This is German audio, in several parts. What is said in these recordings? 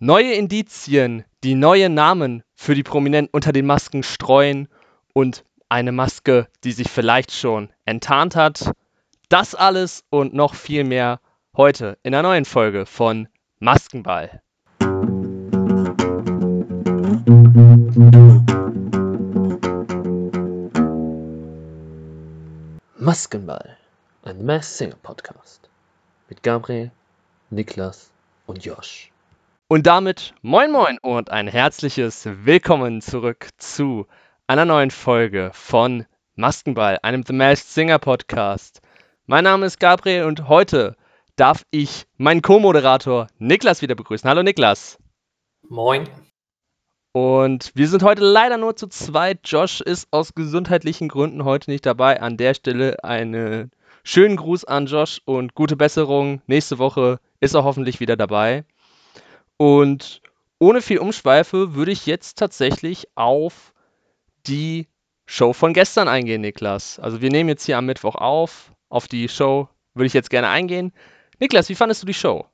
Neue Indizien, die neue Namen für die Prominenten unter den Masken streuen und eine Maske, die sich vielleicht schon enttarnt hat. Das alles und noch viel mehr heute in der neuen Folge von Maskenball. Maskenball, ein Mass Singer Podcast mit Gabriel, Niklas und Josh. Und damit moin moin und ein herzliches Willkommen zurück zu einer neuen Folge von Maskenball, einem The Masked Singer Podcast. Mein Name ist Gabriel und heute darf ich meinen Co-Moderator Niklas wieder begrüßen. Hallo Niklas. Moin. Und wir sind heute leider nur zu zweit. Josh ist aus gesundheitlichen Gründen heute nicht dabei. An der Stelle einen schönen Gruß an Josh und gute Besserung. Nächste Woche ist er hoffentlich wieder dabei. Und ohne viel Umschweife würde ich jetzt tatsächlich auf die Show von gestern eingehen, Niklas. Also wir nehmen jetzt hier am Mittwoch auf. Auf die Show würde ich jetzt gerne eingehen. Niklas, wie fandest du die Show?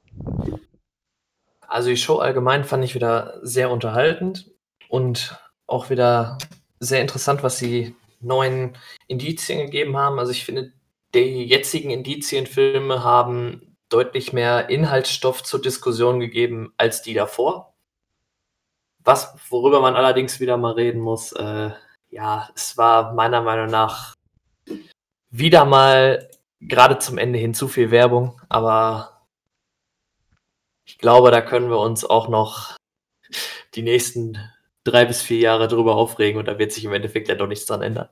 Also die Show allgemein fand ich wieder sehr unterhaltend und auch wieder sehr interessant, was die neuen Indizien gegeben haben. Also ich finde, die jetzigen Indizienfilme haben deutlich mehr Inhaltsstoff zur Diskussion gegeben als die davor. Was, worüber man allerdings wieder mal reden muss, äh, ja, es war meiner Meinung nach wieder mal gerade zum Ende hin zu viel Werbung, aber ich glaube, da können wir uns auch noch die nächsten drei bis vier Jahre drüber aufregen und da wird sich im Endeffekt ja doch nichts dran ändern.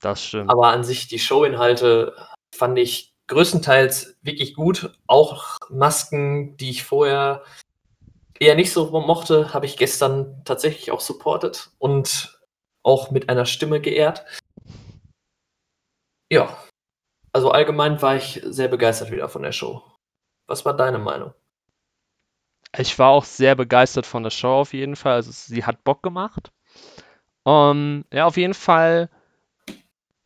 Das stimmt. Aber an sich die Showinhalte fand ich größtenteils wirklich gut. Auch Masken, die ich vorher eher nicht so mochte, habe ich gestern tatsächlich auch supportet und auch mit einer Stimme geehrt. Ja, also allgemein war ich sehr begeistert wieder von der Show. Was war deine Meinung? Ich war auch sehr begeistert von der Show auf jeden Fall. Also sie hat Bock gemacht. Um, ja, auf jeden Fall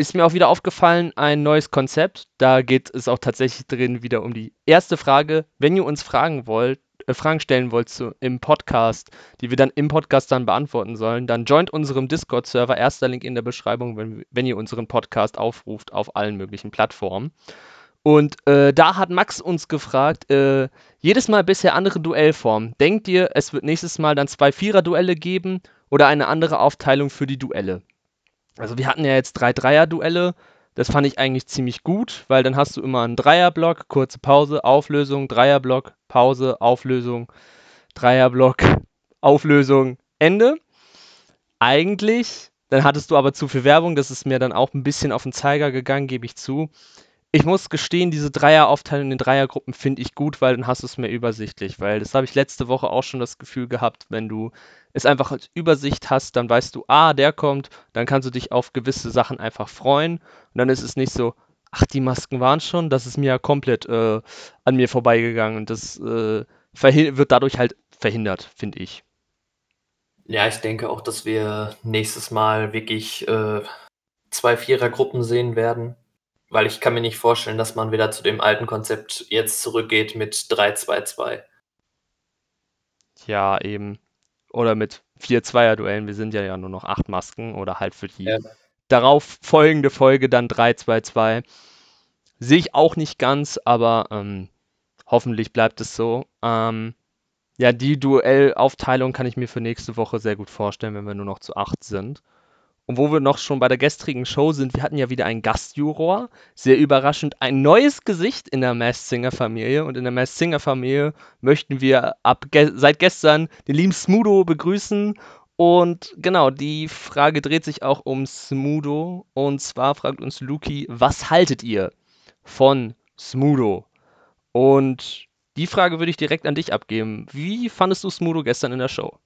ist mir auch wieder aufgefallen, ein neues Konzept. Da geht es auch tatsächlich drin wieder um die erste Frage. Wenn ihr uns Fragen wollt, äh, Fragen stellen wollt zu, im Podcast, die wir dann im Podcast dann beantworten sollen, dann joint unserem Discord-Server. Erster Link in der Beschreibung, wenn, wenn ihr unseren Podcast aufruft auf allen möglichen Plattformen. Und äh, da hat Max uns gefragt, äh, jedes Mal bisher andere Duellformen. Denkt ihr, es wird nächstes Mal dann zwei Vierer-Duelle geben oder eine andere Aufteilung für die Duelle? Also wir hatten ja jetzt drei Dreier-Duelle. Das fand ich eigentlich ziemlich gut, weil dann hast du immer einen Dreierblock, kurze Pause, Auflösung, Dreierblock, Pause, Auflösung, Dreierblock, Auflösung, Ende. Eigentlich, dann hattest du aber zu viel Werbung, das ist mir dann auch ein bisschen auf den Zeiger gegangen, gebe ich zu. Ich muss gestehen, diese Dreieraufteilung in Dreiergruppen finde ich gut, weil dann hast du es mehr übersichtlich. Weil das habe ich letzte Woche auch schon das Gefühl gehabt, wenn du es einfach als Übersicht hast, dann weißt du, ah, der kommt, dann kannst du dich auf gewisse Sachen einfach freuen. Und dann ist es nicht so, ach, die Masken waren schon, das ist mir ja komplett äh, an mir vorbeigegangen. Und das äh, wird dadurch halt verhindert, finde ich. Ja, ich denke auch, dass wir nächstes Mal wirklich äh, zwei Vierergruppen sehen werden weil ich kann mir nicht vorstellen, dass man wieder zu dem alten Konzept jetzt zurückgeht mit 3-2-2. Ja, eben. Oder mit 4-2er-Duellen. Wir sind ja, ja nur noch acht Masken oder halt für die ja. darauf folgende Folge dann 3-2-2. Sehe ich auch nicht ganz, aber ähm, hoffentlich bleibt es so. Ähm, ja, die Duellaufteilung kann ich mir für nächste Woche sehr gut vorstellen, wenn wir nur noch zu acht sind. Und wo wir noch schon bei der gestrigen Show sind, wir hatten ja wieder einen Gastjuror. Sehr überraschend ein neues Gesicht in der Masked Singer Familie. Und in der Masked Singer Familie möchten wir ab ge seit gestern den lieben Smudo begrüßen. Und genau, die Frage dreht sich auch um Smudo. Und zwar fragt uns Luki, was haltet ihr von Smudo? Und die Frage würde ich direkt an dich abgeben. Wie fandest du Smudo gestern in der Show?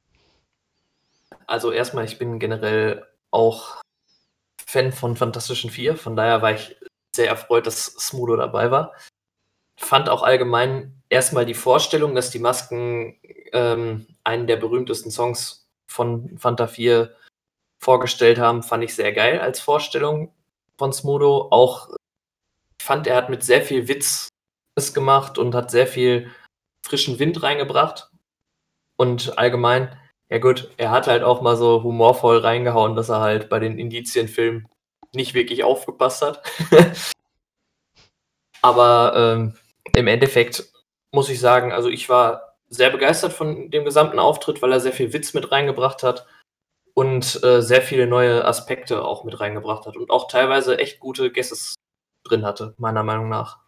Also erstmal, ich bin generell auch Fan von Fantastischen Vier, von daher war ich sehr erfreut, dass Smudo dabei war. Fand auch allgemein erstmal die Vorstellung, dass die Masken ähm, einen der berühmtesten Songs von Fanta 4 vorgestellt haben, fand ich sehr geil als Vorstellung von Smudo. Auch fand er hat mit sehr viel Witz es gemacht und hat sehr viel frischen Wind reingebracht. Und allgemein, ja gut, er hat halt auch mal so humorvoll reingehauen, dass er halt bei den Indizienfilmen nicht wirklich aufgepasst hat. Aber ähm, im Endeffekt muss ich sagen, also ich war sehr begeistert von dem gesamten Auftritt, weil er sehr viel Witz mit reingebracht hat und äh, sehr viele neue Aspekte auch mit reingebracht hat und auch teilweise echt gute Guesses drin hatte, meiner Meinung nach.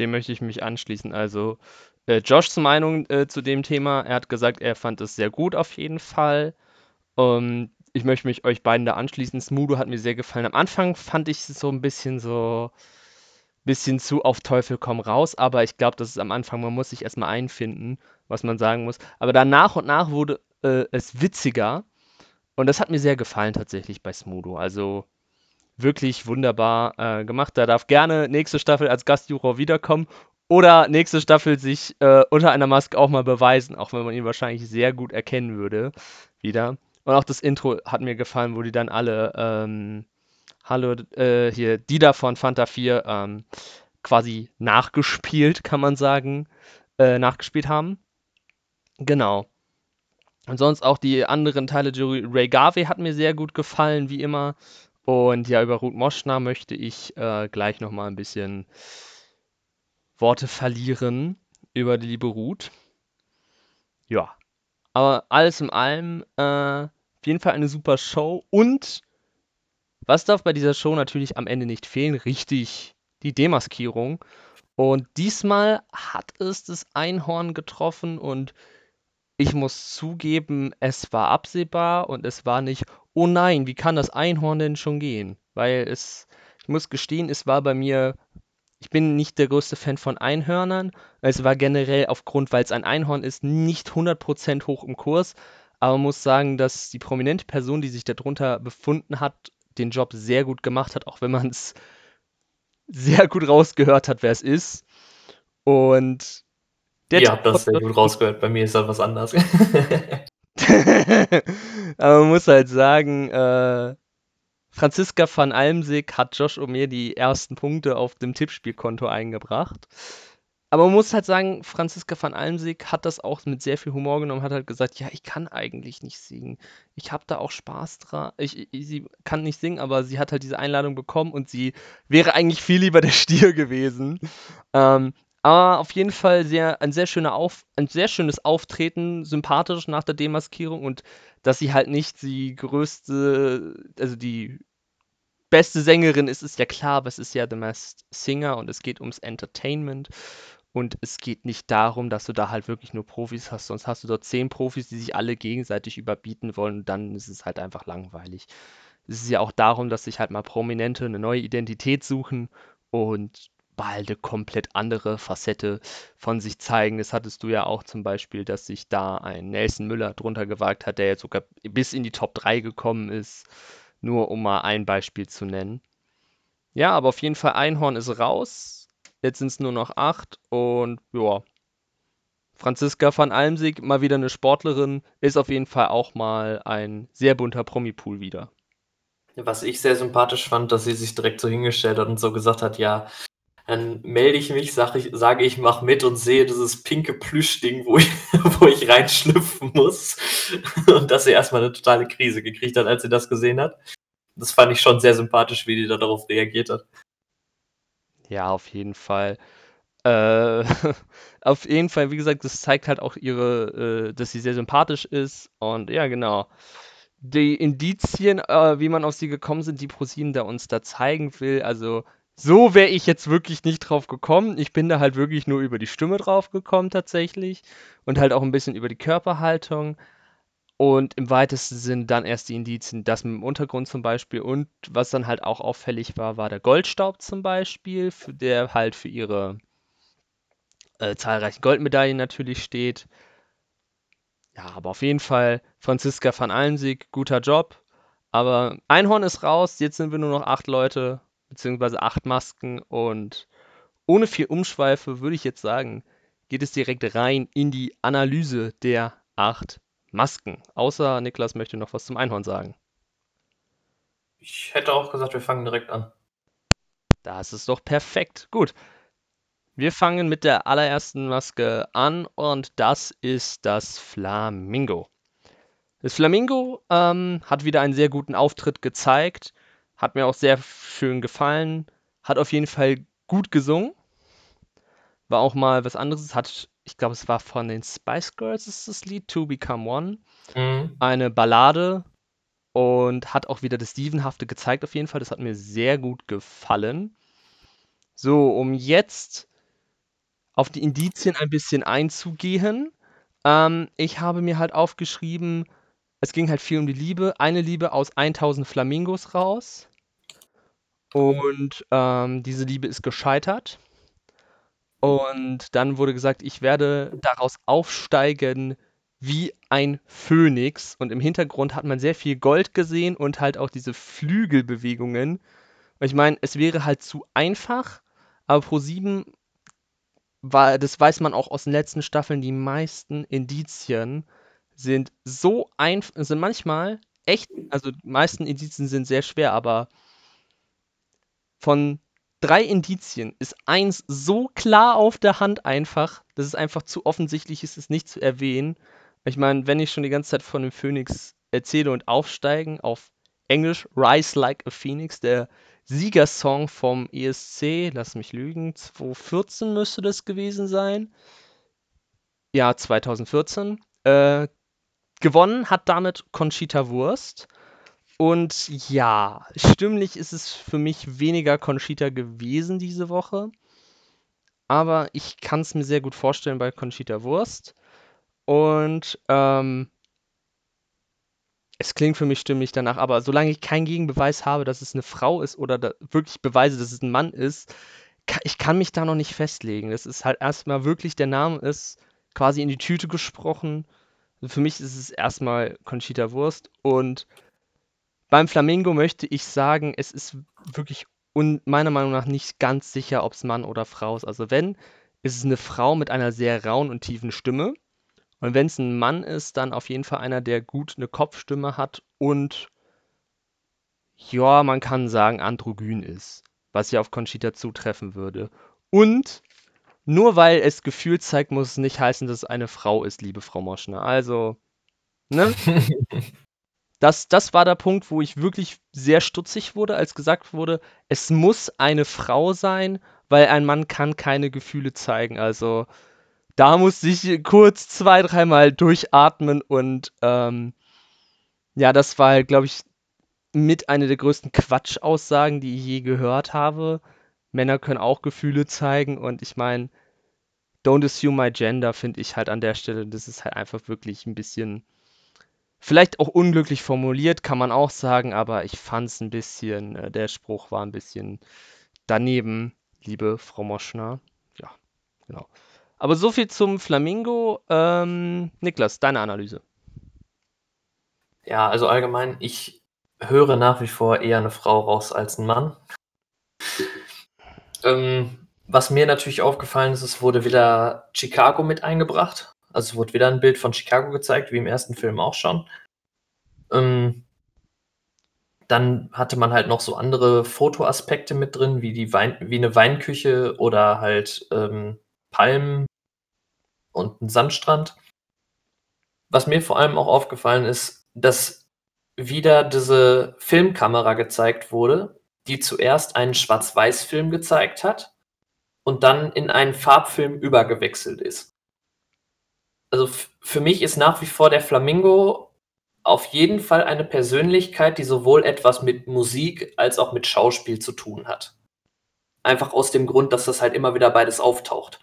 Dem möchte ich mich anschließen. Also äh, Joshs Meinung äh, zu dem Thema, er hat gesagt, er fand es sehr gut auf jeden Fall. Ähm, ich möchte mich euch beiden da anschließen. Smudo hat mir sehr gefallen. Am Anfang fand ich es so ein bisschen so, bisschen zu auf Teufel komm raus, aber ich glaube, das ist am Anfang, man muss sich erstmal einfinden, was man sagen muss. Aber dann nach und nach wurde äh, es witziger und das hat mir sehr gefallen tatsächlich bei Smudo. Also wirklich wunderbar äh, gemacht. Da darf gerne nächste Staffel als Gastjuror wiederkommen oder nächste Staffel sich äh, unter einer Maske auch mal beweisen, auch wenn man ihn wahrscheinlich sehr gut erkennen würde wieder. Und auch das Intro hat mir gefallen, wo die dann alle ähm, Hallo, äh, hier, Dida von Fanta 4 ähm, quasi nachgespielt, kann man sagen, äh, nachgespielt haben. Genau. Und sonst auch die anderen Teile, Ray Garvey hat mir sehr gut gefallen, wie immer. Und ja, über Ruth Moschner möchte ich äh, gleich nochmal ein bisschen Worte verlieren über die liebe Ruth. Ja, aber alles in allem äh, auf jeden Fall eine super Show und was darf bei dieser Show natürlich am Ende nicht fehlen? Richtig, die Demaskierung. Und diesmal hat es das Einhorn getroffen und ich muss zugeben, es war absehbar und es war nicht, oh nein, wie kann das Einhorn denn schon gehen? Weil es, ich muss gestehen, es war bei mir, ich bin nicht der größte Fan von Einhörnern. Es war generell aufgrund, weil es ein Einhorn ist, nicht 100% hoch im Kurs. Aber man muss sagen, dass die prominente Person, die sich darunter befunden hat, den Job sehr gut gemacht hat, auch wenn man es sehr gut rausgehört hat, wer es ist. Und der Ihr habt das sehr gut rausgehört, bei mir ist das was anderes. Aber man muss halt sagen, äh, Franziska van Almsig hat Josh Omer die ersten Punkte auf dem Tippspielkonto eingebracht. Aber man muss halt sagen, Franziska van Almsig hat das auch mit sehr viel Humor genommen, hat halt gesagt, ja, ich kann eigentlich nicht singen. Ich habe da auch Spaß dran. Ich, ich, sie kann nicht singen, aber sie hat halt diese Einladung bekommen und sie wäre eigentlich viel lieber der Stier gewesen. Ähm, aber auf jeden Fall sehr, ein, sehr schöner Auf, ein sehr schönes Auftreten, sympathisch nach der Demaskierung und dass sie halt nicht die größte, also die beste Sängerin ist, ist ja klar, aber es ist ja The Masked Singer und es geht ums Entertainment. Und es geht nicht darum, dass du da halt wirklich nur Profis hast, sonst hast du dort zehn Profis, die sich alle gegenseitig überbieten wollen und dann ist es halt einfach langweilig. Es ist ja auch darum, dass sich halt mal Prominente eine neue Identität suchen und bald eine komplett andere Facette von sich zeigen. Das hattest du ja auch zum Beispiel, dass sich da ein Nelson Müller drunter gewagt hat, der jetzt sogar bis in die Top 3 gekommen ist, nur um mal ein Beispiel zu nennen. Ja, aber auf jeden Fall Einhorn ist raus Jetzt sind es nur noch acht und ja. Franziska van Almsig, mal wieder eine Sportlerin, ist auf jeden Fall auch mal ein sehr bunter Promi-Pool wieder. Was ich sehr sympathisch fand, dass sie sich direkt so hingestellt hat und so gesagt hat, ja, dann melde ich mich, sage ich, sage ich, mach mit und sehe dieses pinke Plüschding, wo ich, wo ich reinschlüpfen muss. Und dass sie erstmal eine totale Krise gekriegt hat, als sie das gesehen hat. Das fand ich schon sehr sympathisch, wie die da darauf reagiert hat. Ja, auf jeden Fall. Äh, auf jeden Fall, wie gesagt, das zeigt halt auch ihre, äh, dass sie sehr sympathisch ist. Und ja, genau. Die Indizien, äh, wie man auf sie gekommen sind, die ProSieben da uns da zeigen will, also so wäre ich jetzt wirklich nicht drauf gekommen. Ich bin da halt wirklich nur über die Stimme drauf gekommen tatsächlich und halt auch ein bisschen über die Körperhaltung. Und im weitesten Sinn dann erst die Indizien, das mit dem Untergrund zum Beispiel. Und was dann halt auch auffällig war, war der Goldstaub zum Beispiel, für, der halt für ihre äh, zahlreichen Goldmedaillen natürlich steht. Ja, aber auf jeden Fall Franziska van Almsig, guter Job. Aber Einhorn ist raus, jetzt sind wir nur noch acht Leute, beziehungsweise acht Masken. Und ohne viel Umschweife würde ich jetzt sagen, geht es direkt rein in die Analyse der acht Masken. Außer Niklas möchte noch was zum Einhorn sagen. Ich hätte auch gesagt, wir fangen direkt an. Das ist doch perfekt. Gut. Wir fangen mit der allerersten Maske an und das ist das Flamingo. Das Flamingo ähm, hat wieder einen sehr guten Auftritt gezeigt, hat mir auch sehr schön gefallen, hat auf jeden Fall gut gesungen, war auch mal was anderes, hat, ich glaube, es war von den Spice Girls ist das Lied To Become One, Mhm. eine Ballade und hat auch wieder das Stevenhafte gezeigt auf jeden Fall. Das hat mir sehr gut gefallen. So, um jetzt auf die Indizien ein bisschen einzugehen. Ähm, ich habe mir halt aufgeschrieben, es ging halt viel um die Liebe. Eine Liebe aus 1000 Flamingos raus. Und ähm, diese Liebe ist gescheitert. Und dann wurde gesagt, ich werde daraus aufsteigen wie ein Phönix. Und im Hintergrund hat man sehr viel Gold gesehen und halt auch diese Flügelbewegungen. Ich meine, es wäre halt zu einfach, aber Pro7 war, das weiß man auch aus den letzten Staffeln, die meisten Indizien sind so einfach, sind manchmal echt, also die meisten Indizien sind sehr schwer, aber von drei Indizien ist eins so klar auf der Hand einfach, dass es einfach zu offensichtlich ist, es nicht zu erwähnen. Ich meine, wenn ich schon die ganze Zeit von dem Phönix erzähle und aufsteigen, auf Englisch Rise Like a Phoenix, der Siegersong vom ESC, lass mich lügen, 2014 müsste das gewesen sein. Ja, 2014. Äh, gewonnen hat damit Conchita Wurst. Und ja, stimmlich ist es für mich weniger Conchita gewesen diese Woche. Aber ich kann es mir sehr gut vorstellen bei Conchita Wurst. Und ähm, es klingt für mich stimmig danach, aber solange ich keinen Gegenbeweis habe, dass es eine Frau ist oder wirklich Beweise, dass es ein Mann ist, ka ich kann mich da noch nicht festlegen. Das ist halt erstmal wirklich der Name ist quasi in die Tüte gesprochen. Für mich ist es erstmal Conchita Wurst und beim Flamingo möchte ich sagen, es ist wirklich un meiner Meinung nach nicht ganz sicher, ob es Mann oder Frau ist. Also wenn, ist es eine Frau mit einer sehr rauen und tiefen Stimme. Und wenn es ein Mann ist, dann auf jeden Fall einer, der gut eine Kopfstimme hat und ja, man kann sagen, androgyn ist, was ja auf Conchita zutreffen würde. Und nur weil es Gefühl zeigt, muss es nicht heißen, dass es eine Frau ist, liebe Frau Moschner. Also, ne? Das, das war der Punkt, wo ich wirklich sehr stutzig wurde, als gesagt wurde, es muss eine Frau sein, weil ein Mann kann keine Gefühle zeigen. Also, da musste ich kurz zwei, dreimal durchatmen und ähm, ja, das war halt, glaube ich, mit einer der größten Quatschaussagen, die ich je gehört habe. Männer können auch Gefühle zeigen und ich meine, don't assume my gender finde ich halt an der Stelle, das ist halt einfach wirklich ein bisschen, vielleicht auch unglücklich formuliert, kann man auch sagen, aber ich fand es ein bisschen, äh, der Spruch war ein bisschen daneben, liebe Frau Moschner. Ja, genau. Aber so viel zum Flamingo. Ähm, Niklas, deine Analyse. Ja, also allgemein, ich höre nach wie vor eher eine Frau raus als ein Mann. Ähm, was mir natürlich aufgefallen ist, es wurde wieder Chicago mit eingebracht. Also es wurde wieder ein Bild von Chicago gezeigt, wie im ersten Film auch schon. Ähm, dann hatte man halt noch so andere Fotoaspekte mit drin, wie, die Wein, wie eine Weinküche oder halt ähm, Palmen und ein Sandstrand. Was mir vor allem auch aufgefallen ist, dass wieder diese Filmkamera gezeigt wurde, die zuerst einen Schwarz-Weiß-Film gezeigt hat und dann in einen Farbfilm übergewechselt ist. Also für mich ist nach wie vor der Flamingo auf jeden Fall eine Persönlichkeit, die sowohl etwas mit Musik als auch mit Schauspiel zu tun hat. Einfach aus dem Grund, dass das halt immer wieder beides auftaucht.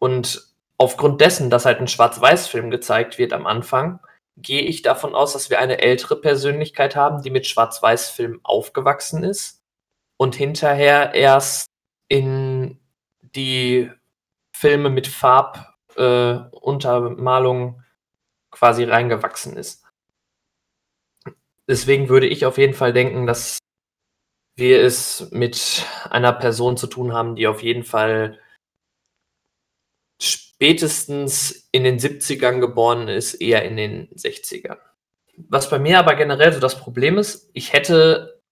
Und aufgrund dessen, dass halt ein Schwarz-Weiß-Film gezeigt wird am Anfang, gehe ich davon aus, dass wir eine ältere Persönlichkeit haben, die mit schwarz weiß film aufgewachsen ist und hinterher erst in die Filme mit Farbuntermalung äh, quasi reingewachsen ist. Deswegen würde ich auf jeden Fall denken, dass wir es mit einer Person zu tun haben, die auf jeden Fall spätestens in den 70ern geboren ist, eher in den 60ern. Was bei mir aber generell so das Problem ist, ich hätte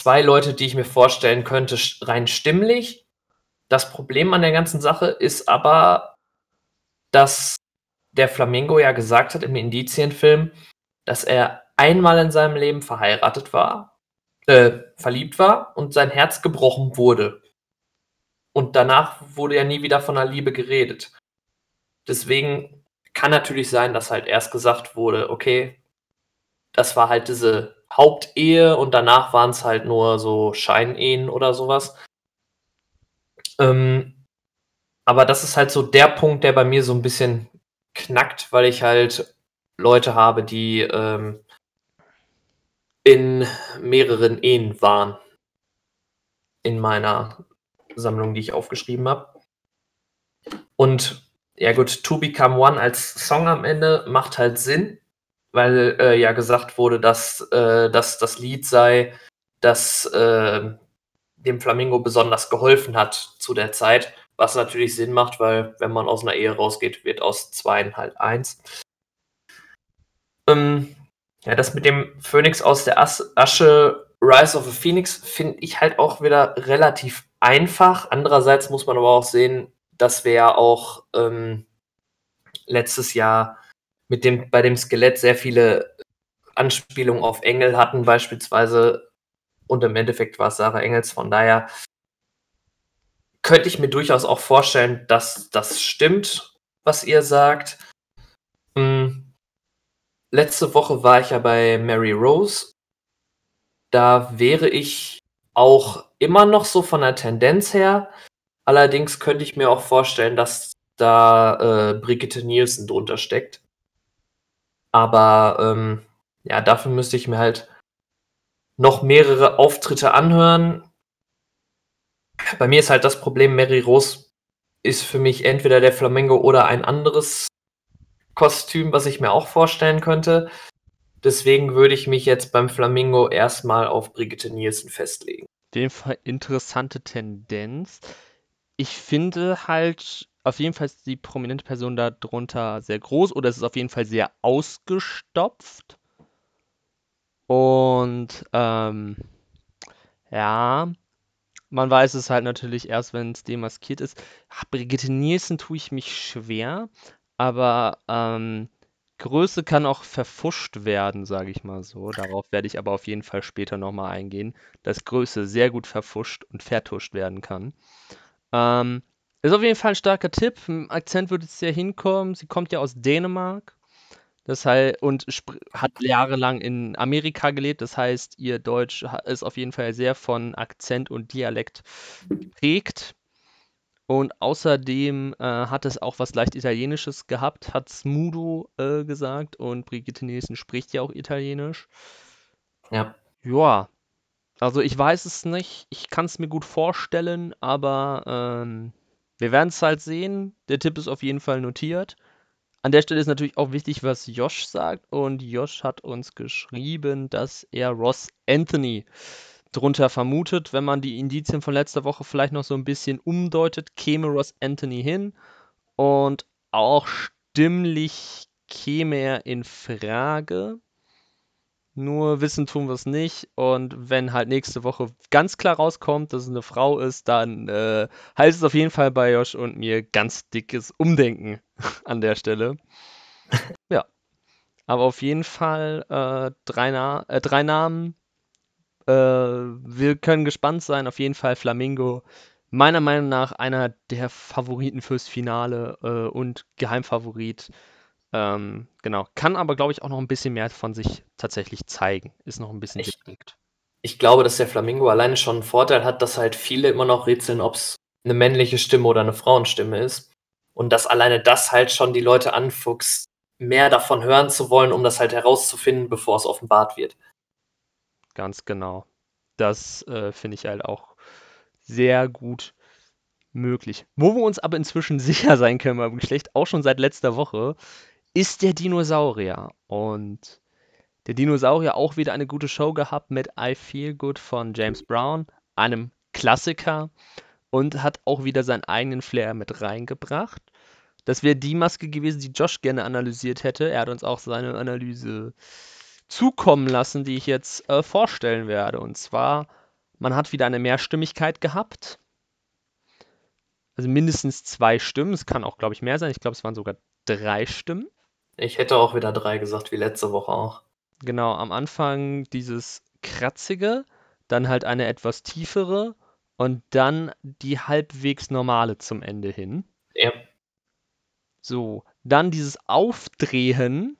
zwei Leute, die ich mir vorstellen könnte, rein stimmlich, Das Problem an der ganzen Sache ist aber, dass der Flamingo ja gesagt hat im Indizienfilm, dass er einmal in seinem Leben verheiratet war, äh, verliebt war und sein Herz gebrochen wurde. Und danach wurde ja nie wieder von der Liebe geredet. Deswegen kann natürlich sein, dass halt erst gesagt wurde, okay, das war halt diese Hauptehe und danach waren es halt nur so Scheinehen oder sowas. Ähm, aber das ist halt so der Punkt, der bei mir so ein bisschen knackt, weil ich halt Leute habe, die ähm, in mehreren Ehen waren. In meiner Sammlung, die ich aufgeschrieben habe. Und ja gut, To Become One als Song am Ende macht halt Sinn, weil äh, ja gesagt wurde, dass, äh, dass das Lied sei, das äh, dem Flamingo besonders geholfen hat zu der Zeit, was natürlich Sinn macht, weil wenn man aus einer Ehe rausgeht, wird aus zweien halt eins. Ähm, ja, das mit dem Phönix aus der As Asche Rise of a Phoenix finde ich halt auch wieder relativ einfach. Andererseits muss man aber auch sehen, dass wir ja auch ähm, letztes Jahr mit dem, bei dem Skelett sehr viele Anspielungen auf Engel hatten, beispielsweise. Und im Endeffekt war es Sarah Engels. Von daher könnte ich mir durchaus auch vorstellen, dass das stimmt, was ihr sagt. Hm. Letzte Woche war ich ja bei Mary Rose. Da wäre ich auch immer noch so von der Tendenz her. Allerdings könnte ich mir auch vorstellen, dass da äh, Brigitte Nielsen drunter steckt. Aber ähm, ja, dafür müsste ich mir halt noch mehrere Auftritte anhören. Bei mir ist halt das Problem, Mary Rose ist für mich entweder der Flamingo oder ein anderes Kostüm, was ich mir auch vorstellen könnte. Deswegen würde ich mich jetzt beim Flamingo erstmal auf Brigitte Nielsen festlegen. Jeden Fall interessante Tendenz. Ich finde halt, auf jeden Fall die prominente Person darunter sehr groß oder es ist auf jeden Fall sehr ausgestopft. Und ähm, ja, man weiß es halt natürlich erst, wenn es demaskiert ist. Ach, Brigitte Nielsen tue ich mich schwer, aber ähm, Größe kann auch verfuscht werden, sage ich mal so. Darauf werde ich aber auf jeden Fall später nochmal eingehen, dass Größe sehr gut verfuscht und vertuscht werden kann. Ähm, ist auf jeden Fall ein starker Tipp. Im Akzent würde es ja hinkommen. Sie kommt ja aus Dänemark. Das heißt, und hat jahrelang in Amerika gelebt. Das heißt, ihr Deutsch ist auf jeden Fall sehr von Akzent und Dialekt geprägt. Und außerdem äh, hat es auch was leicht Italienisches gehabt, hat Smudo äh, gesagt. Und Brigitte Nielsen spricht ja auch Italienisch. Ja. Ja, also ich weiß es nicht. Ich kann es mir gut vorstellen, aber ähm, wir werden es halt sehen. Der Tipp ist auf jeden Fall notiert. An der Stelle ist natürlich auch wichtig, was Josh sagt. Und Josh hat uns geschrieben, dass er Ross Anthony drunter vermutet. Wenn man die Indizien von letzter Woche vielleicht noch so ein bisschen umdeutet, käme Ross Anthony hin. Und auch stimmlich käme er in Frage. Nur wissen tun wir es nicht. Und wenn halt nächste Woche ganz klar rauskommt, dass es eine Frau ist, dann äh, heißt es auf jeden Fall bei Josh und mir ganz dickes Umdenken an der Stelle. ja. Aber auf jeden Fall äh, drei, Na äh, drei Namen. Äh, wir können gespannt sein. Auf jeden Fall Flamingo. Meiner Meinung nach einer der Favoriten fürs Finale äh, und Geheimfavorit. Ähm, genau. Kann aber, glaube ich, auch noch ein bisschen mehr von sich tatsächlich zeigen. Ist noch ein bisschen ich. Ich glaube, dass der Flamingo alleine schon einen Vorteil hat, dass halt viele immer noch rätseln, ob es eine männliche Stimme oder eine Frauenstimme ist. Und dass alleine das halt schon die Leute anfuchst, mehr davon hören zu wollen, um das halt herauszufinden, bevor es offenbart wird. Ganz genau. Das äh, finde ich halt auch sehr gut möglich. Wo wir uns aber inzwischen sicher sein können beim Geschlecht, auch schon seit letzter Woche, ist der Dinosaurier. Und der Dinosaurier auch wieder eine gute Show gehabt mit I Feel Good von James Brown, einem Klassiker, und hat auch wieder seinen eigenen Flair mit reingebracht. Das wäre die Maske gewesen, die Josh gerne analysiert hätte. Er hat uns auch seine Analyse zukommen lassen, die ich jetzt äh, vorstellen werde. Und zwar, man hat wieder eine Mehrstimmigkeit gehabt. Also mindestens zwei Stimmen. Es kann auch, glaube ich, mehr sein. Ich glaube, es waren sogar drei Stimmen. Ich hätte auch wieder drei gesagt, wie letzte Woche auch. Genau, am Anfang dieses kratzige, dann halt eine etwas tiefere und dann die halbwegs normale zum Ende hin. Ja. So, dann dieses Aufdrehen.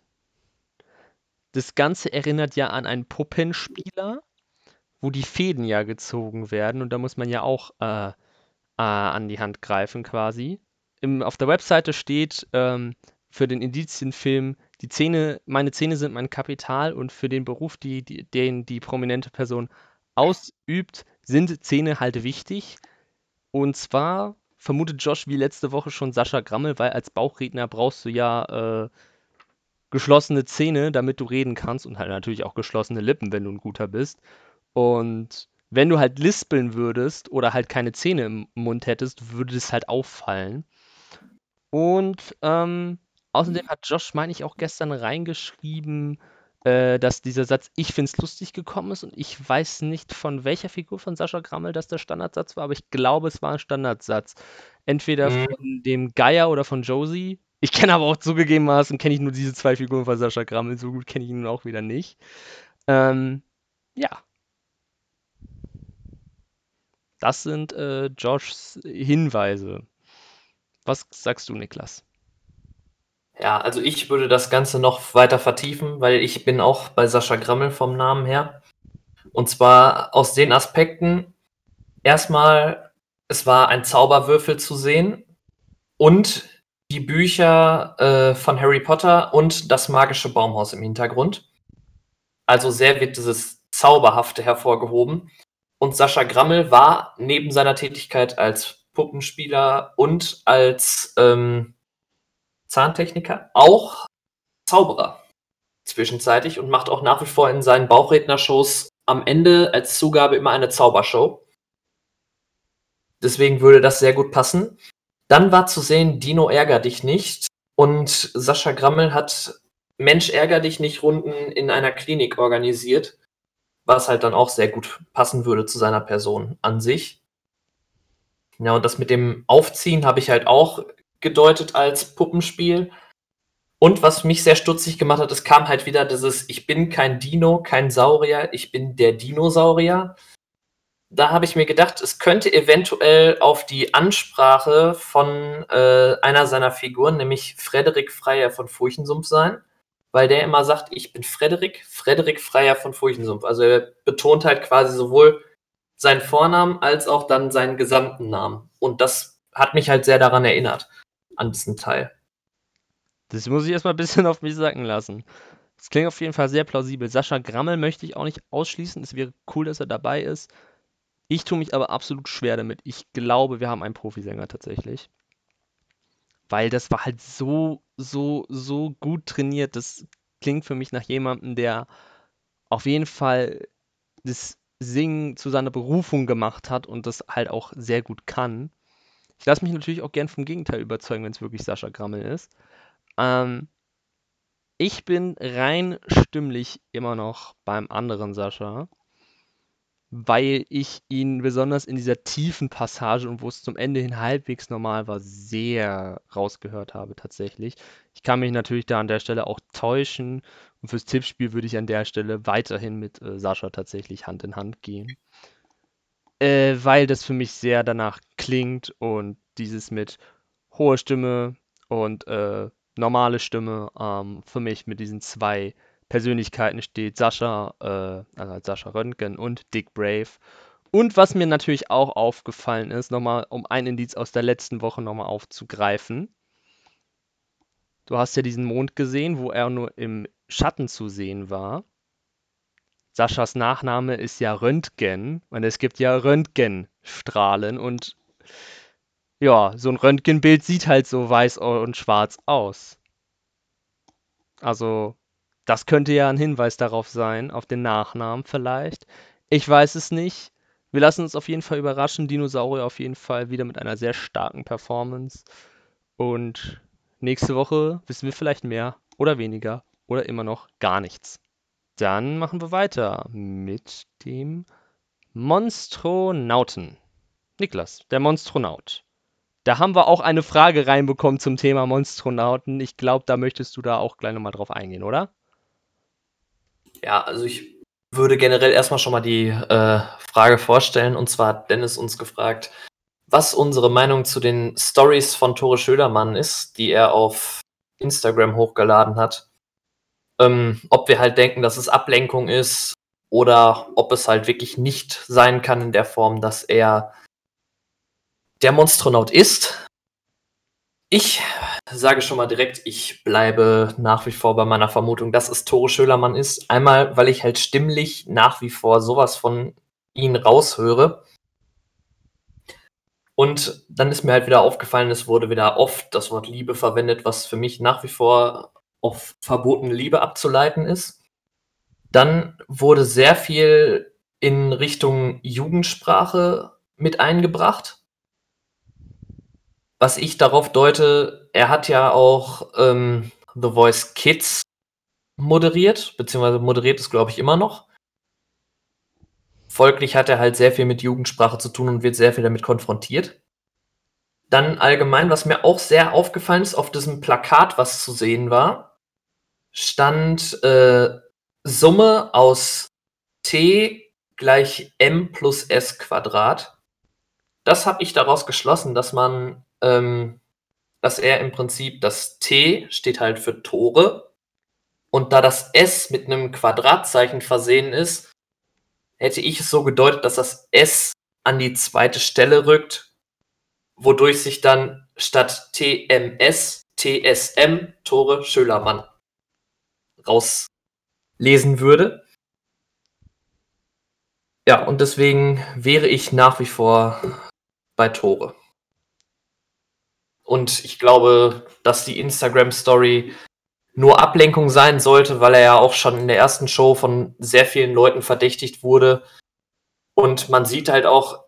Das Ganze erinnert ja an einen Puppenspieler, wo die Fäden ja gezogen werden und da muss man ja auch äh, äh, an die Hand greifen quasi. Im, auf der Webseite steht ähm, für den Indizienfilm, die Zähne, meine Zähne sind mein Kapital und für den Beruf, die, die, den die prominente Person ausübt, sind Zähne halt wichtig. Und zwar vermutet Josh wie letzte Woche schon Sascha Grammel, weil als Bauchredner brauchst du ja äh, geschlossene Zähne, damit du reden kannst und halt natürlich auch geschlossene Lippen, wenn du ein guter bist. Und wenn du halt lispeln würdest oder halt keine Zähne im Mund hättest, würde das halt auffallen. Und ähm, außerdem hat Josh, meine ich, auch gestern reingeschrieben, äh, dass dieser Satz Ich find's lustig gekommen ist und ich weiß nicht von welcher Figur von Sascha Grammel das der Standardsatz war, aber ich glaube, es war ein Standardsatz. Entweder Mhm. von dem Geier oder von Josie. Ich kenne aber auch zugegebenermaßen, kenne ich nur diese zwei Figuren von Sascha Grammel, so gut kenne ich ihn nun auch wieder nicht. Ähm, ja. Das sind äh, Joshs Hinweise. Was sagst du, Niklas? Ja, also ich würde das Ganze noch weiter vertiefen, weil ich bin auch bei Sascha Grammel vom Namen her. Und zwar aus den Aspekten, erstmal, es war ein Zauberwürfel zu sehen und die Bücher äh, von Harry Potter und das magische Baumhaus im Hintergrund. Also sehr wird dieses Zauberhafte hervorgehoben. Und Sascha Grammel war neben seiner Tätigkeit als Puppenspieler und als ähm, Zahntechniker auch Zauberer zwischenzeitlich und macht auch nach wie vor in seinen Bauchredner-Shows am Ende als Zugabe immer eine Zaubershow. Deswegen würde das sehr gut passen. Dann war zu sehen, Dino ärger dich nicht. Und Sascha Grammel hat Mensch ärger dich nicht Runden in einer Klinik organisiert, was halt dann auch sehr gut passen würde zu seiner Person an sich. Ja, und das mit dem Aufziehen habe ich halt auch gedeutet als Puppenspiel. Und was mich sehr stutzig gemacht hat, es kam halt wieder dieses, ich bin kein Dino, kein Saurier, ich bin der Dinosaurier. Da habe ich mir gedacht, es könnte eventuell auf die Ansprache von äh, einer seiner Figuren, nämlich Frederik Freier von Furchensumpf sein, weil der immer sagt, ich bin Frederik, Frederik Freier von Furchensumpf. Also er betont halt quasi sowohl seinen Vornamen als auch dann seinen gesamten Namen. Und das hat mich halt sehr daran erinnert, an diesen Teil. Das muss ich erstmal ein bisschen auf mich sacken lassen. Das klingt auf jeden Fall sehr plausibel. Sascha Grammel möchte ich auch nicht ausschließen. Es wäre cool, dass er dabei ist. Ich tue mich aber absolut schwer damit. Ich glaube, wir haben einen Profisänger tatsächlich. Weil das war halt so, so, so gut trainiert. Das klingt für mich nach jemandem, der auf jeden Fall das Singen zu seiner Berufung gemacht hat und das halt auch sehr gut kann. Ich lasse mich natürlich auch gern vom Gegenteil überzeugen, wenn es wirklich Sascha Grammel ist. Ähm, ich bin rein stimmlich immer noch beim anderen Sascha, weil ich ihn besonders in dieser tiefen Passage und wo es zum Ende hin halbwegs normal war, sehr rausgehört habe tatsächlich. Ich kann mich natürlich da an der Stelle auch täuschen und fürs Tippspiel würde ich an der Stelle weiterhin mit äh, Sascha tatsächlich Hand in Hand gehen. Äh, weil das für mich sehr danach klingt und dieses mit hoher Stimme und äh, normale Stimme ähm, für mich mit diesen zwei Persönlichkeiten steht. Sascha, äh, also Sascha Röntgen und Dick Brave. Und was mir natürlich auch aufgefallen ist, nochmal um ein Indiz aus der letzten Woche nochmal aufzugreifen. Du hast ja diesen Mond gesehen, wo er nur im Schatten zu sehen war. Saschas Nachname ist ja Röntgen und es gibt ja Röntgenstrahlen und ja, so ein Röntgenbild sieht halt so weiß und schwarz aus. Also, das könnte ja ein Hinweis darauf sein, auf den Nachnamen vielleicht. Ich weiß es nicht. Wir lassen uns auf jeden Fall überraschen. Dinosaurier auf jeden Fall wieder mit einer sehr starken Performance. Und nächste Woche wissen wir vielleicht mehr oder weniger oder immer noch gar nichts. Dann machen wir weiter mit dem Monstronauten. Niklas, der Monstronaut. Da haben wir auch eine Frage reinbekommen zum Thema Monstronauten. Ich glaube, da möchtest du da auch gleich nochmal drauf eingehen, oder? Ja, also ich würde generell erstmal schon mal die äh, Frage vorstellen. Und zwar hat Dennis uns gefragt, was unsere Meinung zu den Stories von Tore Schödermann ist, die er auf Instagram hochgeladen hat. Ähm, ob wir halt denken, dass es Ablenkung ist oder ob es halt wirklich nicht sein kann in der Form, dass er der Monstronaut ist. Ich sage schon mal direkt, ich bleibe nach wie vor bei meiner Vermutung, dass es Tore Schölermann ist. Einmal, weil ich halt stimmlich nach wie vor sowas von ihn raushöre. Und dann ist mir halt wieder aufgefallen, es wurde wieder oft das Wort Liebe verwendet, was für mich nach wie vor auf verbotene Liebe abzuleiten ist. Dann wurde sehr viel in Richtung Jugendsprache mit eingebracht was ich darauf deute, er hat ja auch ähm, The Voice Kids moderiert, beziehungsweise moderiert es, glaube ich, immer noch. Folglich hat er halt sehr viel mit Jugendsprache zu tun und wird sehr viel damit konfrontiert. Dann allgemein, was mir auch sehr aufgefallen ist, auf diesem Plakat, was zu sehen war, stand äh, Summe aus t gleich m plus s Quadrat. Das habe ich daraus geschlossen, dass man ähm, dass er im Prinzip das T steht halt für Tore und da das S mit einem Quadratzeichen versehen ist, hätte ich es so gedeutet, dass das S an die zweite Stelle rückt, wodurch sich dann statt TMS TSM Tore Schölermann rauslesen würde. Ja, und deswegen wäre ich nach wie vor bei Tore. Und ich glaube, dass die Instagram-Story nur Ablenkung sein sollte, weil er ja auch schon in der ersten Show von sehr vielen Leuten verdächtigt wurde. Und man sieht halt auch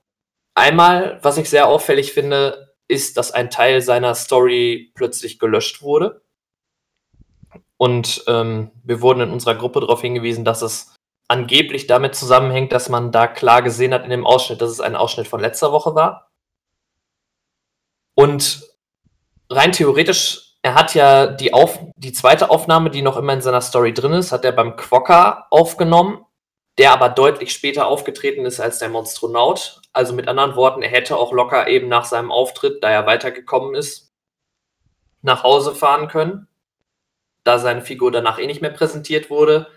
einmal, was ich sehr auffällig finde, ist, dass ein Teil seiner Story plötzlich gelöscht wurde. Und ähm, wir wurden in unserer Gruppe darauf hingewiesen, dass es angeblich damit zusammenhängt, dass man da klar gesehen hat in dem Ausschnitt, dass es ein Ausschnitt von letzter Woche war. Und rein theoretisch, er hat ja die, Auf die zweite Aufnahme, die noch immer in seiner Story drin ist, hat er beim Quokka aufgenommen, der aber deutlich später aufgetreten ist als der Monstronaut. Also mit anderen Worten, er hätte auch locker eben nach seinem Auftritt, da er weitergekommen ist, nach Hause fahren können, da seine Figur danach eh nicht mehr präsentiert wurde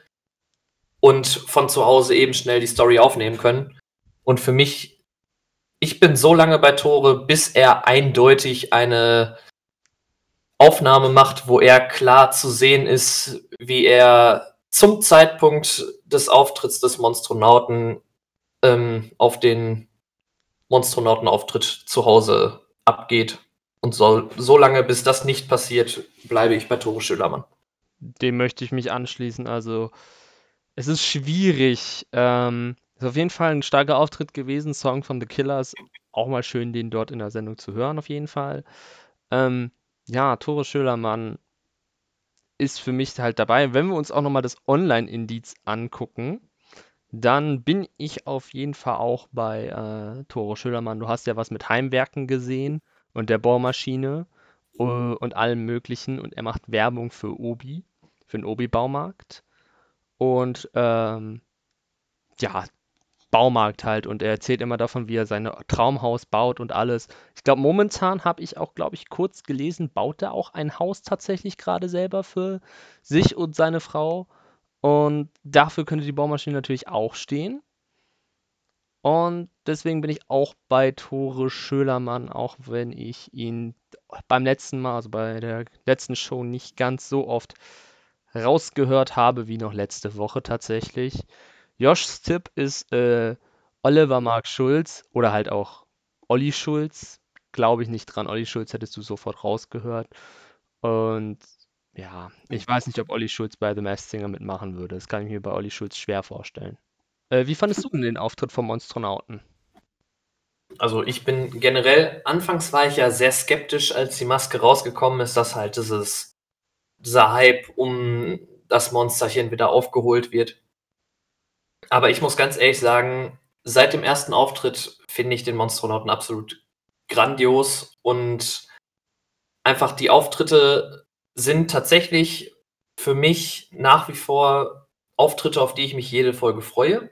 und von zu Hause eben schnell die Story aufnehmen können. Und für mich, ich bin so lange bei Tore, bis er eindeutig eine Aufnahme macht, wo er klar zu sehen ist, wie er zum Zeitpunkt des Auftritts des Monstronauten ähm, auf den Monstronautenauftritt zu Hause abgeht. Und so, so lange, bis das nicht passiert, bleibe ich bei Tore Schölermann. Dem möchte ich mich anschließen. Also, es ist schwierig. Ähm, ist auf jeden Fall ein starker Auftritt gewesen. Song von The Killers. Auch mal schön, den dort in der Sendung zu hören, auf jeden Fall. Ähm, ja, Tore Schölermann ist für mich halt dabei. Wenn wir uns auch nochmal das Online-Indiz angucken, dann bin ich auf jeden Fall auch bei äh, Tore Schölermann. Du hast ja was mit Heimwerken gesehen und der Bohrmaschine uh, und allem Möglichen. Und er macht Werbung für Obi, für den Obi-Baumarkt. Und ähm, ja, Baumarkt halt und er erzählt immer davon, wie er sein Traumhaus baut und alles. Ich glaube, momentan habe ich auch, glaube ich, kurz gelesen, baut er auch ein Haus tatsächlich gerade selber für sich und seine Frau. Und dafür könnte die Baumaschine natürlich auch stehen. Und deswegen bin ich auch bei Tore Schölermann, auch wenn ich ihn beim letzten Mal, also bei der letzten Show, nicht ganz so oft rausgehört habe wie noch letzte Woche tatsächlich. Joschs Tipp ist äh, Oliver Mark Schulz oder halt auch Olli Schulz. Glaube ich nicht dran. Olli Schulz hättest du sofort rausgehört. Und ja, ich weiß nicht, ob Olli Schulz bei The Masked Singer mitmachen würde. Das kann ich mir bei Olli Schulz schwer vorstellen. Äh, wie fandest du denn den Auftritt vom Monstronauten? Also ich bin generell, anfangs war ich ja sehr skeptisch, als die Maske rausgekommen ist, dass halt dieses, dieser Hype um das Monsterchen wieder aufgeholt wird. Aber ich muss ganz ehrlich sagen, seit dem ersten Auftritt finde ich den Monstronauten absolut grandios und einfach die Auftritte sind tatsächlich für mich nach wie vor Auftritte, auf die ich mich jede Folge freue.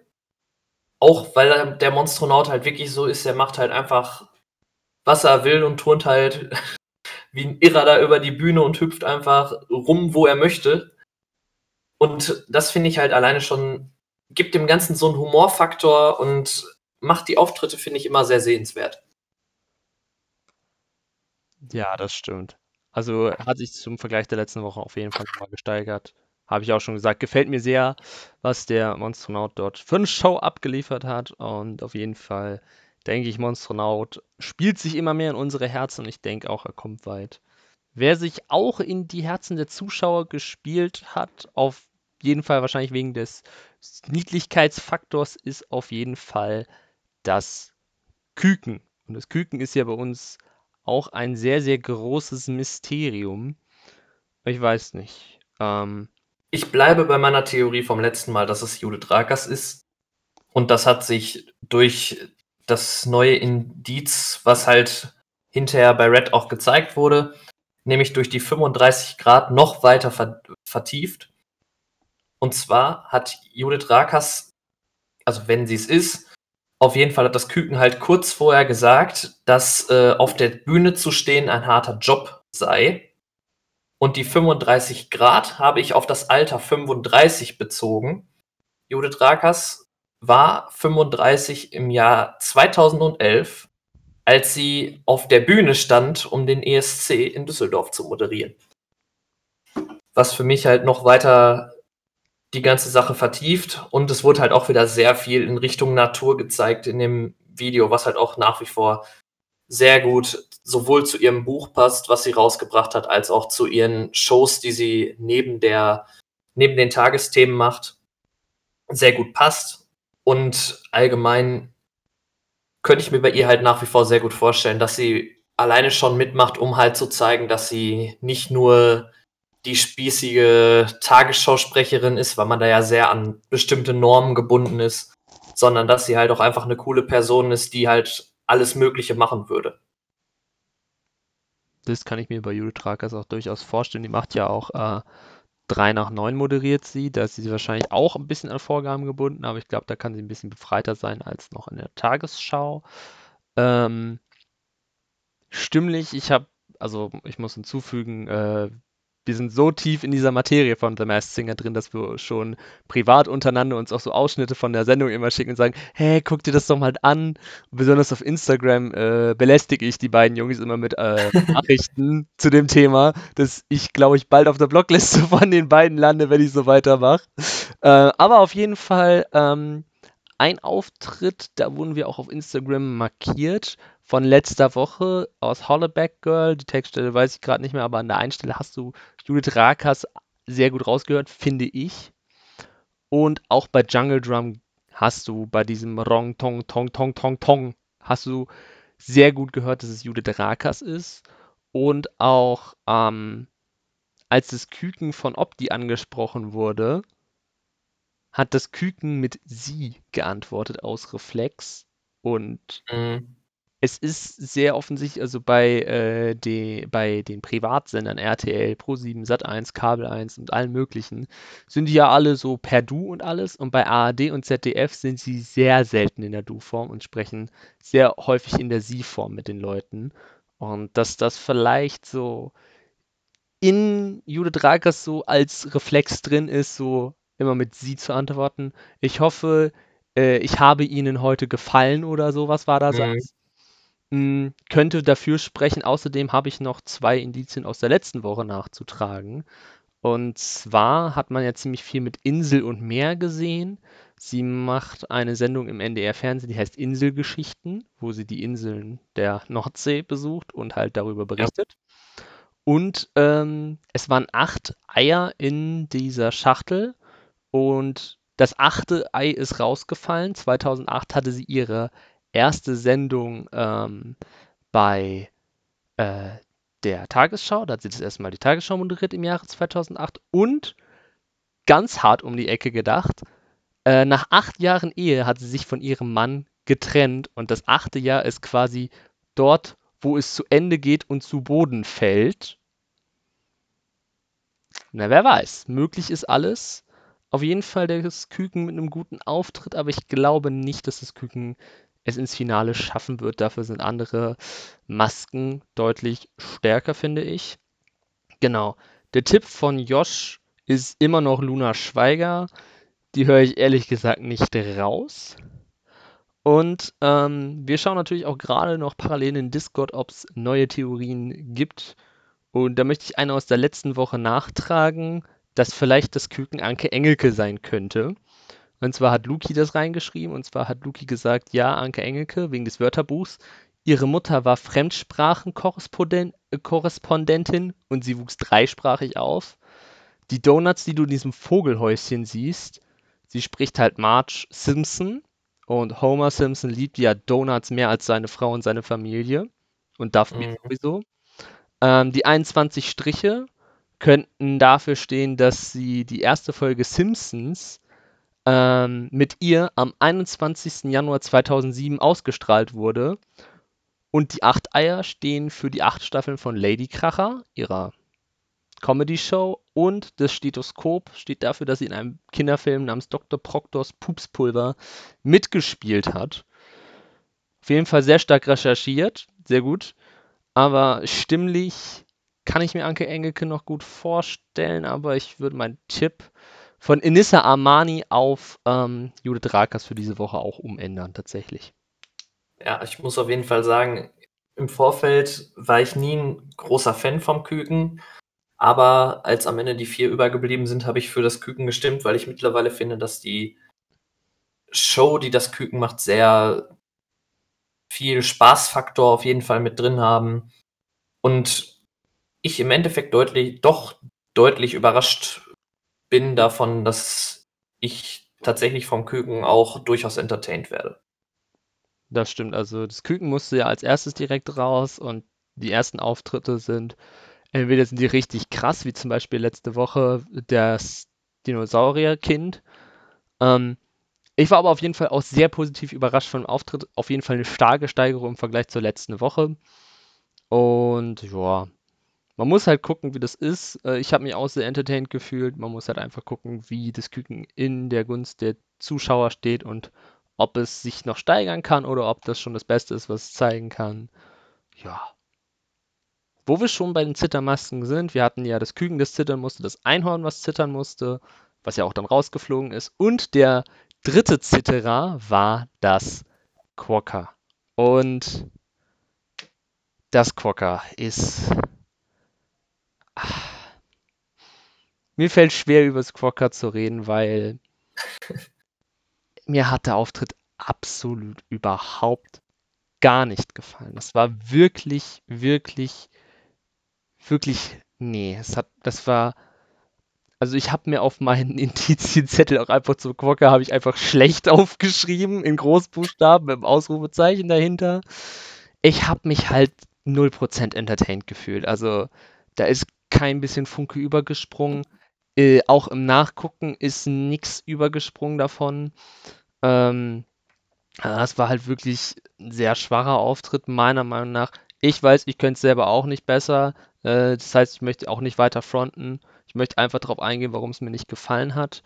Auch weil der Monstronaut halt wirklich so ist, er macht halt einfach, was er will und turnt halt wie ein Irrer da über die Bühne und hüpft einfach rum, wo er möchte. Und das finde ich halt alleine schon, gibt dem Ganzen so einen Humorfaktor und macht die Auftritte, finde ich, immer sehr sehenswert. Ja, das stimmt. Also hat sich zum Vergleich der letzten Woche auf jeden Fall nochmal gesteigert. Habe ich auch schon gesagt. Gefällt mir sehr, was der Monstronaut dort für eine Show abgeliefert hat. Und auf jeden Fall denke ich, Monstronaut spielt sich immer mehr in unsere Herzen und ich denke auch, er kommt weit. Wer sich auch in die Herzen der Zuschauer gespielt hat, auf jeden Fall wahrscheinlich wegen des Niedlichkeitsfaktors, ist auf jeden Fall das Küken. Und das Küken ist ja bei uns auch ein sehr, sehr großes Mysterium. Ich weiß nicht. Ähm, ich bleibe bei meiner Theorie vom letzten Mal, dass es Judith Rakers ist. Und das hat sich durch das neue Indiz, was halt hinterher bei Red auch gezeigt wurde, nämlich durch die 35 Grad noch weiter vertieft. Und zwar hat Judith Rakers, also wenn sie es ist, auf jeden Fall hat das Küken halt kurz vorher gesagt, dass äh, auf der Bühne zu stehen ein harter Job sei. Und die 35 Grad habe ich auf das Alter 35 bezogen. Judith Rakers war 35 im Jahr 2011, als sie auf der Bühne stand, um den ESC in Düsseldorf zu moderieren. Was für mich halt noch weiter die ganze Sache vertieft und es wurde halt auch wieder sehr viel in Richtung Natur gezeigt in dem Video, was halt auch nach wie vor sehr gut sowohl zu ihrem Buch passt, was sie rausgebracht hat, als auch zu ihren Shows, die sie neben der neben den Tagesthemen macht, sehr gut passt und allgemein könnte ich mir bei ihr halt nach wie vor sehr gut vorstellen, dass sie alleine schon mitmacht, um halt zu zeigen, dass sie nicht nur die spießige Tagesschausprecherin ist, weil man da ja sehr an bestimmte Normen gebunden ist, sondern dass sie halt auch einfach eine coole Person ist, die halt alles Mögliche machen würde. Das kann ich mir bei Judith Rakers auch durchaus vorstellen. Die macht ja auch äh, 3 nach 9 moderiert sie. Da ist sie wahrscheinlich auch ein bisschen an Vorgaben gebunden, aber ich glaube, da kann sie ein bisschen befreiter sein als noch in der Tagesschau. Ähm, stimmlich, ich habe, also ich muss hinzufügen, äh, wir sind so tief in dieser Materie von The Masked Singer drin, dass wir schon privat untereinander uns auch so Ausschnitte von der Sendung immer schicken und sagen, hey, guck dir das doch mal an. Und besonders auf Instagram äh, belästige ich die beiden Jungs immer mit äh, Nachrichten zu dem Thema, dass ich, glaube ich, bald auf der Blogliste von den beiden lande, wenn ich so weitermache. Äh, aber auf jeden Fall ähm, ein Auftritt, da wurden wir auch auf Instagram markiert von letzter Woche aus Hollaback Girl. Die Textstelle weiß ich gerade nicht mehr, aber an der einen Stelle hast du Judith Rakas sehr gut rausgehört, finde ich. Und auch bei Jungle Drum hast du bei diesem Rong Tong Tong Tong Tong Tong hast du sehr gut gehört, dass es Judith Rakas ist. Und auch ähm, als das Küken von Opti angesprochen wurde, hat das Küken mit sie geantwortet aus Reflex. Und mhm es ist sehr offensichtlich, also bei, äh, de, bei den Privatsendern RTL, Pro7, Sat1, Kabel 1 und allen möglichen, sind die ja alle so per Du und alles. Und bei ARD und ZDF sind sie sehr selten in der Du-Form und sprechen sehr häufig in der Sie-Form mit den Leuten. Und dass das vielleicht so in Judith Rakers so als Reflex drin ist, so immer mit Sie zu antworten. Ich hoffe, äh, ich habe Ihnen heute gefallen oder sowas war da mhm. Satz. Hm, könnte dafür sprechen. Außerdem habe ich noch zwei Indizien aus der letzten Woche nachzutragen. Und zwar hat man ja ziemlich viel mit Insel und Meer gesehen. Sie macht eine Sendung im NDR-Fernsehen, die heißt Inselgeschichten, wo sie die Inseln der Nordsee besucht und halt darüber berichtet. Ja. Und ähm, es waren acht Eier in dieser Schachtel und das achte Ei ist rausgefallen. 2008 hatte sie ihre erste Sendung ähm, bei äh, der Tagesschau. Da hat sie das erste Mal die Tagesschau moderiert im Jahre 2008 und ganz hart um die Ecke gedacht. Äh, nach acht Jahren Ehe hat sie sich von ihrem Mann getrennt und das achte Jahr ist quasi dort wo es zu Ende geht und zu Boden fällt. Na, wer weiß. Möglich ist alles. Auf jeden Fall das Küken mit einem guten Auftritt, aber ich glaube nicht, dass das Küken es ins Finale schaffen wird. Dafür sind andere Masken deutlich stärker, finde ich. Genau. Der Tipp von Josh ist immer noch Luna Schweiger. Die höre ich ehrlich gesagt nicht raus. Und ähm, wir schauen natürlich auch gerade noch parallel in Discord, ob es neue Theorien gibt. Und da möchte ich eine aus der letzten Woche nachtragen, dass vielleicht das Küken Anke Engelke sein könnte. Und zwar hat Luki das reingeschrieben, und zwar hat Luki gesagt, ja, Anke Engelke, wegen des Wörterbuchs. Ihre Mutter war Fremdsprachenkorrespondentin äh, und sie wuchs dreisprachig auf. Die Donuts, die du in diesem Vogelhäuschen siehst, sie spricht halt Marge Simpson und Homer Simpson liebt ja Donuts mehr als seine Frau und seine Familie und darf mhm. sowieso. Ähm, die 21 Striche könnten dafür stehen, dass sie die erste Folge Simpsons ähm, mit ihr am 21. Januar 2007 ausgestrahlt wurde. Und die acht Eier stehen für die acht Staffeln von Lady Kracher, ihrer Comedy-Show. Und das Stethoskop steht dafür, dass sie in einem Kinderfilm namens Dr. Proctors Pupspulver mitgespielt hat. Auf jeden Fall sehr stark recherchiert, sehr gut. Aber stimmlich kann ich mir Anke Engelke noch gut vorstellen, aber ich würde meinen Tipp von Inissa Armani auf ähm, Judith Rakers für diese Woche auch umändern, tatsächlich. Ja, ich muss auf jeden Fall sagen, im Vorfeld war ich nie ein großer Fan vom Küken. Aber als am Ende die vier übergeblieben sind, habe ich für das Küken gestimmt, weil ich mittlerweile finde, dass die Show, die das Küken macht, sehr viel Spaßfaktor auf jeden Fall mit drin haben. Und ich im Endeffekt deutlich, doch deutlich überrascht bin davon, dass ich tatsächlich vom Küken auch durchaus entertained werde. Das stimmt. Also das Küken musste ja als erstes direkt raus und die ersten Auftritte sind entweder sind die richtig krass, wie zum Beispiel letzte Woche das Dinosaurierkind. Ähm, ich war aber auf jeden Fall auch sehr positiv überrascht von dem Auftritt. Auf jeden Fall eine starke Steigerung im Vergleich zur letzten Woche. Und ja, man muss halt gucken, wie das ist. Äh, ich habe mich auch sehr entertained gefühlt. Man muss halt einfach gucken, wie das Küken in der Gunst der Zuschauer steht und ob es sich noch steigern kann oder ob das schon das Beste ist, was es zeigen kann. Ja. Wo wir schon bei den Zittermasken sind, wir hatten ja das Küken, das zittern musste, das Einhorn, was zittern musste, was ja auch dann rausgeflogen ist. Und der dritte Zitterer war das Quokka. Und das Quokka ist mir fällt schwer, über das Quokka zu reden, weil mir hat der Auftritt absolut überhaupt gar nicht gefallen. Das war wirklich, wirklich, wirklich, nee, es hat, das war, also ich habe mir auf meinen Indizienzettel auch einfach zum Quokka habe ich einfach schlecht aufgeschrieben, in Großbuchstaben, mit dem Ausrufezeichen dahinter. Ich habe mich halt 0% entertained gefühlt. Also da ist kein bisschen Funke übergesprungen. Äh, auch im Nachgucken ist nichts übergesprungen davon. Ähm, das war halt wirklich ein sehr schwacher Auftritt, meiner Meinung nach. Ich weiß, ich könnte es selber auch nicht besser. Äh, das heißt, ich möchte auch nicht weiter fronten. Ich möchte einfach darauf eingehen, warum es mir nicht gefallen hat.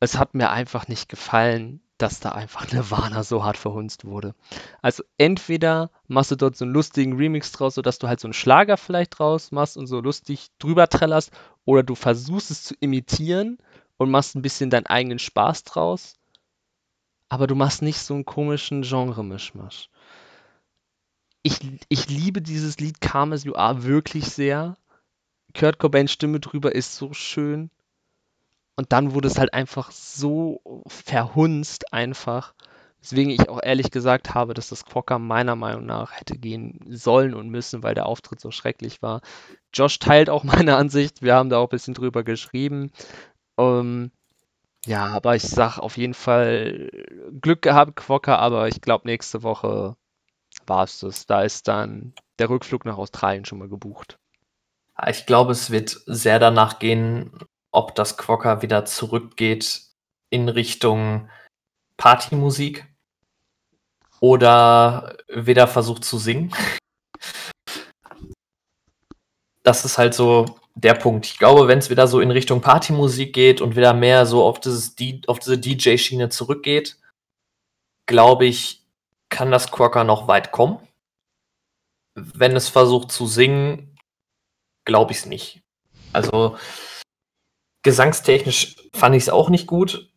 Es hat mir einfach nicht gefallen, dass da einfach Nirvana so hart verhunzt wurde. Also entweder machst du dort so einen lustigen Remix draus, sodass du halt so einen Schlager vielleicht draus machst und so lustig drüber trällerst, oder du versuchst es zu imitieren und machst ein bisschen deinen eigenen Spaß draus, aber du machst nicht so einen komischen Genre-Mischmasch. Ich, ich liebe dieses Lied Calm You Are wirklich sehr. Kurt Cobains Stimme drüber ist so schön. Und dann wurde es halt einfach so verhunzt einfach. Weswegen ich auch ehrlich gesagt habe, dass das Quokka meiner Meinung nach hätte gehen sollen und müssen, weil der Auftritt so schrecklich war. Josh teilt auch meine Ansicht. Wir haben da auch ein bisschen drüber geschrieben. Ähm, ja, aber ich sag auf jeden Fall Glück gehabt, Quokka, aber ich glaube, nächste Woche war es das. Da ist dann der Rückflug nach Australien schon mal gebucht. Ich glaube, es wird sehr danach gehen, ob das Quokka wieder zurückgeht in Richtung Partymusik oder wieder versucht zu singen. das ist halt so der Punkt. Ich glaube, wenn es wieder so in Richtung Partymusik geht und wieder mehr so auf, dieses, auf diese DJ-Schiene zurückgeht, glaube ich, kann das Quokka noch weit kommen. Wenn es versucht zu singen, glaube ich es nicht. Also gesangstechnisch fand ich es auch nicht gut.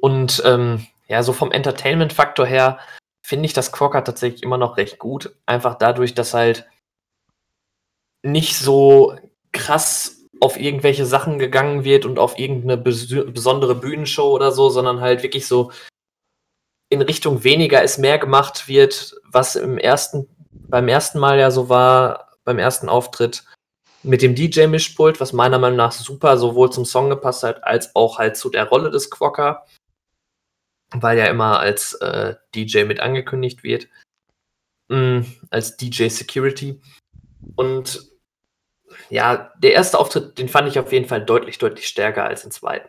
Und ähm, ja, so vom Entertainment-Faktor her finde ich das Quokka tatsächlich immer noch recht gut. Einfach dadurch, dass halt nicht so krass auf irgendwelche Sachen gegangen wird und auf irgendeine bes besondere Bühnenshow oder so, sondern halt wirklich so in Richtung weniger ist mehr gemacht wird, was im ersten, beim ersten Mal ja so war, beim ersten Auftritt mit dem DJ-Mischpult, was meiner Meinung nach super sowohl zum Song gepasst hat, als auch halt zu der Rolle des Quokka, weil ja immer als äh, DJ mit angekündigt wird, mm, als DJ Security. Und ja, der erste Auftritt, den fand ich auf jeden Fall deutlich, deutlich stärker als den zweiten.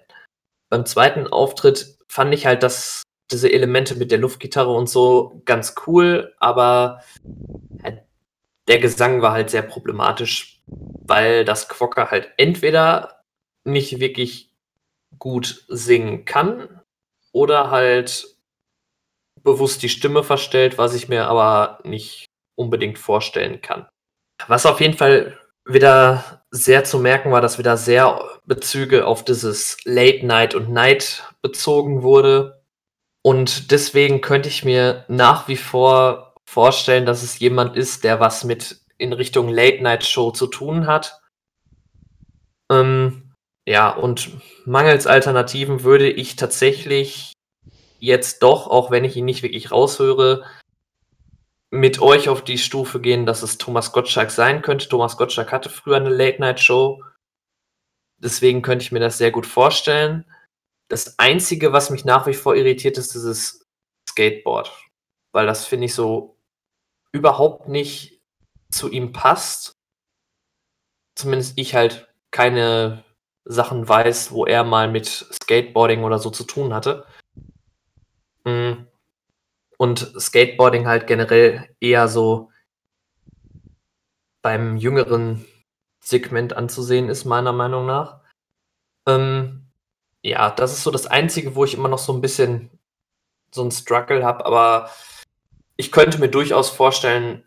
Beim zweiten Auftritt fand ich halt, dass diese Elemente mit der Luftgitarre und so ganz cool, aber der Gesang war halt sehr problematisch, weil das Quokka halt entweder nicht wirklich gut singen kann oder halt bewusst die Stimme verstellt, was ich mir aber nicht unbedingt vorstellen kann. Was auf jeden Fall wieder sehr zu merken war, dass wieder sehr Bezüge auf dieses Late Night und Night bezogen wurde. Und deswegen könnte ich mir nach wie vor vorstellen, dass es jemand ist, der was mit in Richtung Late Night Show zu tun hat. Ähm, ja, und mangels Alternativen würde ich tatsächlich jetzt doch, auch wenn ich ihn nicht wirklich raushöre, mit euch auf die Stufe gehen, dass es Thomas Gottschalk sein könnte. Thomas Gottschalk hatte früher eine Late-Night-Show. Deswegen könnte ich mir das sehr gut vorstellen. Das Einzige, was mich nach wie vor irritiert, ist dieses Skateboard. Weil das finde ich so überhaupt nicht zu ihm passt. Zumindest ich halt keine Sachen weiß, wo er mal mit Skateboarding oder so zu tun hatte. Mhm und Skateboarding halt generell eher so beim jüngeren Segment anzusehen ist, meiner Meinung nach. Ähm, ja, das ist so das Einzige, wo ich immer noch so ein bisschen so ein Struggle habe, aber ich könnte mir durchaus vorstellen,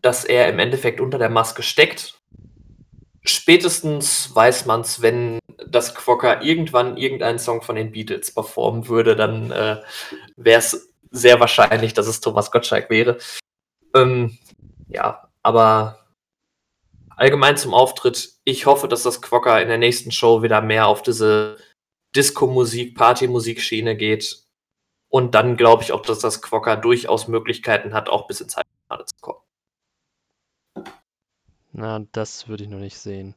dass er im Endeffekt unter der Maske steckt. Spätestens weiß man es, wenn das Quokka irgendwann irgendeinen Song von den Beatles performen würde, dann äh, wäre es sehr wahrscheinlich, dass es Thomas Gottschalk wäre. Ähm, ja, aber allgemein zum Auftritt. Ich hoffe, dass das Quokka in der nächsten Show wieder mehr auf diese Disco-Musik, Party-Musik-Schiene geht. Und dann glaube ich auch, dass das Quokka durchaus Möglichkeiten hat, auch bis ins Halbfinale zu kommen. Na, das würde ich noch nicht sehen.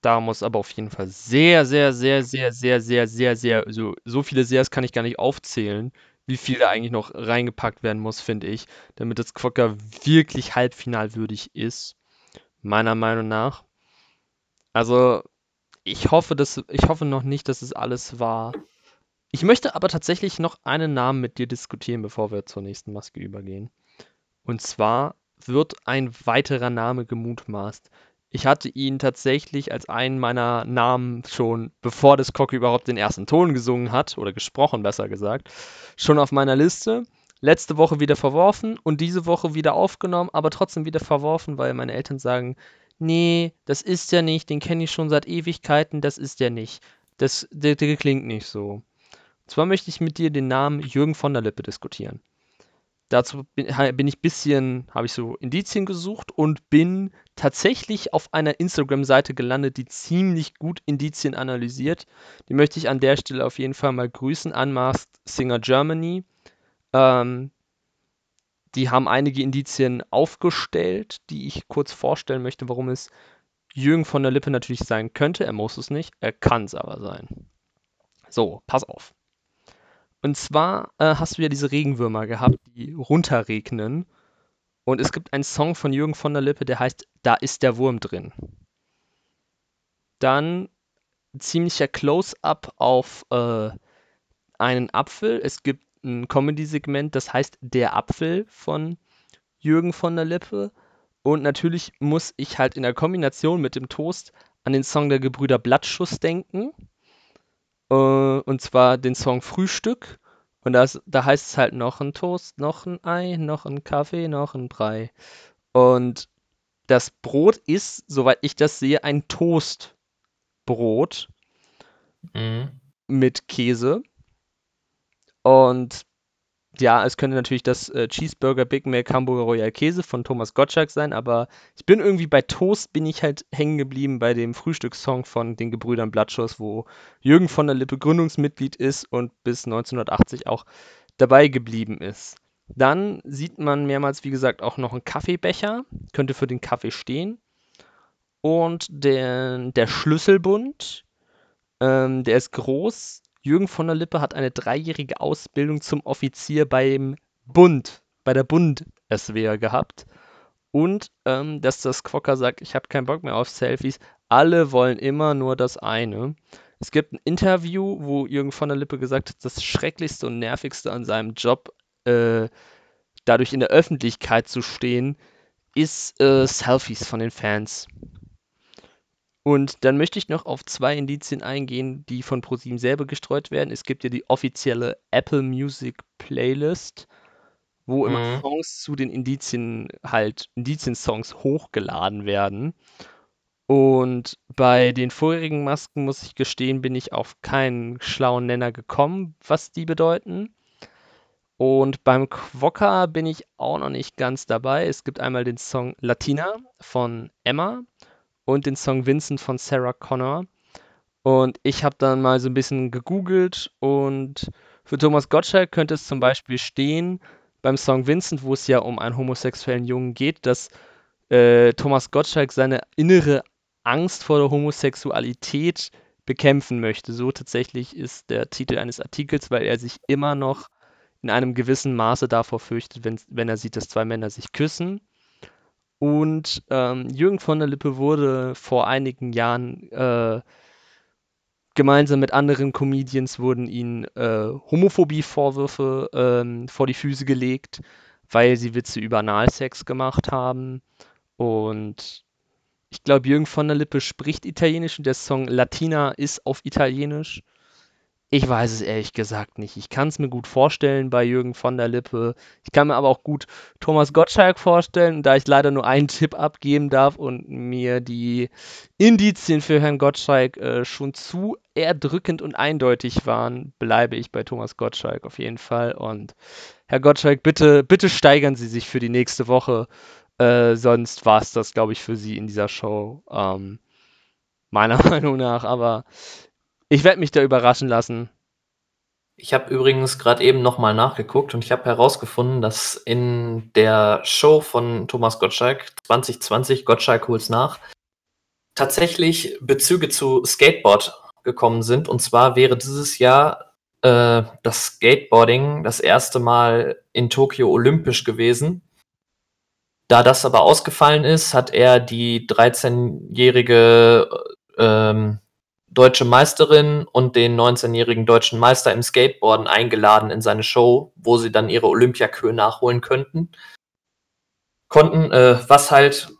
Da muss aber auf jeden Fall sehr, sehr, sehr, sehr, sehr, sehr, sehr, sehr, so, so viele Seers kann ich gar nicht aufzählen, wie viel da eigentlich noch reingepackt werden muss, finde ich, damit das Quokka wirklich halbfinalwürdig ist, meiner Meinung nach. Also, ich hoffe, dass, ich hoffe noch nicht, dass es alles war. Ich möchte aber tatsächlich noch einen Namen mit dir diskutieren, bevor wir zur nächsten Maske übergehen. Und zwar wird ein weiterer Name gemutmaßt. Ich hatte ihn tatsächlich als einen meiner Namen schon, bevor das Cocky überhaupt den ersten Ton gesungen hat, oder gesprochen besser gesagt, schon auf meiner Liste. Letzte Woche wieder verworfen und diese Woche wieder aufgenommen, aber trotzdem wieder verworfen, weil meine Eltern sagen, nee, das ist ja nicht, den kenne ich schon seit Ewigkeiten, das ist ja nicht. Das, der, der klingt nicht so. Und zwar möchte ich mit dir den Namen Jürgen von der Lippe diskutieren. Dazu bin, bin ich bisschen, habe ich so Indizien gesucht und bin tatsächlich auf einer Instagram-Seite gelandet, die ziemlich gut Indizien analysiert. Die möchte ich an der Stelle auf jeden Fall mal grüßen. Unmasked Singer Germany. Ähm, die haben einige Indizien aufgestellt, die ich kurz vorstellen möchte, warum es Jürgen von der Lippe natürlich sein könnte. Er muss es nicht, er kann es aber sein. So, pass auf. Und zwar äh, hast du ja diese Regenwürmer gehabt, die runterregnen. Und es gibt einen Song von Jürgen von der Lippe, der heißt Da ist der Wurm drin. Dann ziemlicher Close-up auf äh, einen Apfel. Es gibt ein Comedy-Segment, das heißt Der Apfel von Jürgen von der Lippe. Und natürlich muss ich halt in der Kombination mit dem Toast an den Song der Gebrüder Blattschuss denken. Äh, und zwar den Song Frühstück. Und das, da heißt es halt noch ein Toast, noch ein Ei, noch ein Kaffee, noch ein Brei. Und das Brot ist, soweit ich das sehe, ein Toastbrot Mhm. mit Käse. Und ja, es könnte natürlich das äh, Cheeseburger Big Mac Hamburger Royal Käse von Thomas Gottschalk sein, aber ich bin irgendwie bei Toast bin ich halt hängen geblieben bei dem Frühstückssong von den Gebrüdern Blattschuss, wo Jürgen von der Lippe Gründungsmitglied ist und bis 1980 auch dabei geblieben ist. Dann sieht man mehrmals, wie gesagt, auch noch einen Kaffeebecher, könnte für den Kaffee stehen. Und der, der Schlüsselbund, ähm, der ist groß. Jürgen von der Lippe hat eine dreijährige Ausbildung zum Offizier beim Bund, bei der Bundeswehr gehabt. Und ähm, dass das Quokka sagt, ich habe keinen Bock mehr auf Selfies. Alle wollen immer nur das eine. Es gibt ein Interview, wo Jürgen von der Lippe gesagt hat, das Schrecklichste und Nervigste an seinem Job, äh, dadurch in der Öffentlichkeit zu stehen, ist äh, Selfies von den Fans. Und dann möchte ich noch auf zwei Indizien eingehen, die von ProSieben selber gestreut werden. Es gibt ja die offizielle Apple Music Playlist, wo immer Mhm. Songs zu den Indizien halt, Indizien-Songs hochgeladen werden. Und bei den vorherigen Masken, muss ich gestehen, bin ich auf keinen schlauen Nenner gekommen, was die bedeuten. Und beim Quokka bin ich auch noch nicht ganz dabei. Es gibt einmal den Song Latina von Emma und den Song Vincent von Sarah Connor. Und ich habe dann mal so ein bisschen gegoogelt und für Thomas Gottschalk könnte es zum Beispiel stehen, beim Song Vincent, wo es ja um einen homosexuellen Jungen geht, dass äh, Thomas Gottschalk seine innere Angst vor der Homosexualität bekämpfen möchte. So tatsächlich ist der Titel eines Artikels, weil er sich immer noch in einem gewissen Maße davor fürchtet, wenn, wenn er sieht, dass zwei Männer sich küssen. Und ähm, Jürgen von der Lippe wurde vor einigen Jahren äh, gemeinsam mit anderen Comedians wurden ihnen äh, Homophobie-Vorwürfe ähm, vor die Füße gelegt, weil sie Witze über Analsex gemacht haben. Und ich glaube, Jürgen von der Lippe spricht Italienisch und der Song Latina ist auf Italienisch. Ich weiß es ehrlich gesagt nicht. Ich kann es mir gut vorstellen bei Jürgen von der Lippe. Ich kann mir aber auch gut Thomas Gottschalk vorstellen, da ich leider nur einen Tipp abgeben darf und mir die Indizien für Herrn Gottschalk äh, schon zu erdrückend und eindeutig waren, bleibe ich bei Thomas Gottschalk auf jeden Fall. Und Herr Gottschalk, bitte, bitte steigern Sie sich für die nächste Woche. Äh, sonst war es das, glaube ich, für Sie in dieser Show. Ähm, meiner Meinung nach. Aber ich werde mich da überraschen lassen. Ich habe übrigens gerade eben nochmal nachgeguckt und ich habe herausgefunden, dass in der Show von Thomas Gottschalk 2020 Gottschalk holt's nach tatsächlich Bezüge zu Skateboard gekommen sind. Und zwar wäre dieses Jahr äh, das Skateboarding das erste Mal in Tokio olympisch gewesen. Da das aber ausgefallen ist, hat er die 13-jährige ähm, deutsche Meisterin und den 19-jährigen deutschen Meister im Skateboarden eingeladen in seine Show, wo sie dann ihre Olympiakür nachholen könnten. Konnten, äh, was halt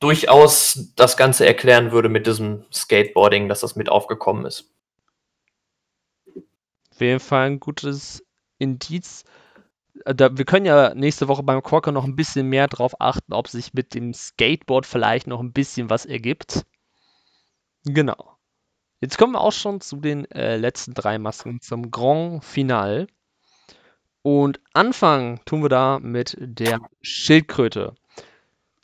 durchaus das Ganze erklären würde mit diesem Skateboarding, dass das mit aufgekommen ist. Auf jeden Fall ein gutes Indiz. Äh, Da, wir können ja nächste Woche beim Quokka noch ein bisschen mehr drauf achten, ob sich mit dem Skateboard vielleicht noch ein bisschen was ergibt. Genau. Jetzt kommen wir auch schon zu den äh, letzten drei Masken zum Grand Final. Und anfangen tun wir da mit der Schildkröte.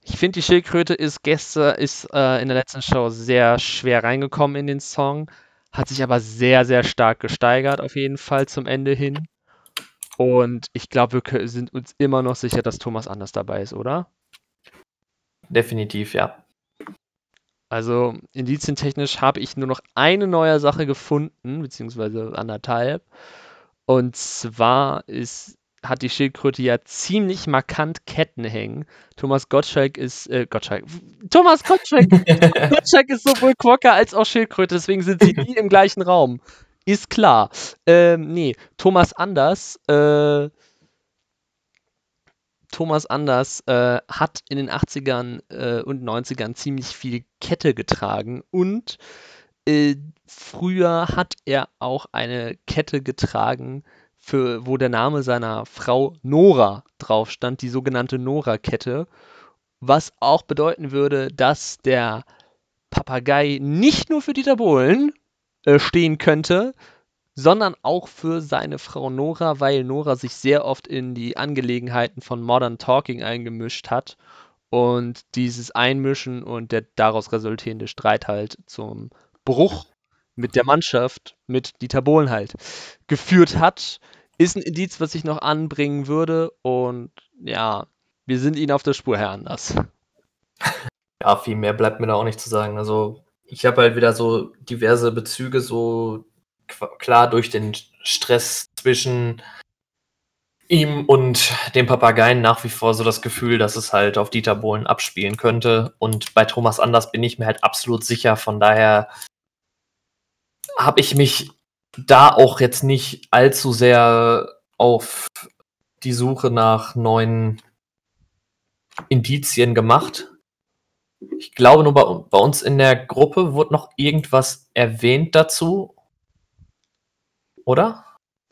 Ich finde, die Schildkröte ist gestern, ist äh, in der letzten Show sehr schwer reingekommen in den Song, hat sich aber sehr, sehr stark gesteigert, auf jeden Fall zum Ende hin. Und ich glaube, wir sind uns immer noch sicher, dass Thomas Anders dabei ist, oder? Definitiv, ja. Also indizientechnisch habe ich nur noch eine neue Sache gefunden, beziehungsweise anderthalb. Und zwar ist, hat die Schildkröte ja ziemlich markant Ketten hängen. Thomas Gottschalk ist, äh, Gottschalk, Thomas Gottschalk, Gottschalk ist sowohl Quokka als auch Schildkröte, deswegen sind sie nie im gleichen Raum. Ist klar. Ähm, nee, Thomas Anders, äh, Thomas Anders äh, hat in den 80ern äh, und 90ern ziemlich viel Kette getragen und äh, früher hat er auch eine Kette getragen, für, wo der Name seiner Frau Nora drauf stand, die sogenannte Nora-Kette, was auch bedeuten würde, dass der Papagei nicht nur für Dieter Bohlen äh, stehen könnte, sondern auch für seine Frau Nora, weil Nora sich sehr oft in die Angelegenheiten von Modern Talking eingemischt hat und dieses Einmischen und der daraus resultierende Streit halt zum Bruch mit der Mannschaft, mit Dieter Bohlen halt, geführt hat, ist ein Indiz, was ich noch anbringen würde und ja, wir sind ihnen auf der Spur, Herr Anders. Ja, viel mehr bleibt mir da auch nicht zu sagen. Also ich habe halt wieder so diverse Bezüge, so klar durch den Stress zwischen ihm und dem Papageien nach wie vor so das Gefühl, dass es halt auf Dieter Bohlen abspielen könnte. Und bei Thomas Anders bin ich mir halt absolut sicher. Von daher habe ich mich da auch jetzt nicht allzu sehr auf die Suche nach neuen Indizien gemacht. Ich glaube nur bei, bei uns in der Gruppe wurde noch irgendwas erwähnt dazu oder?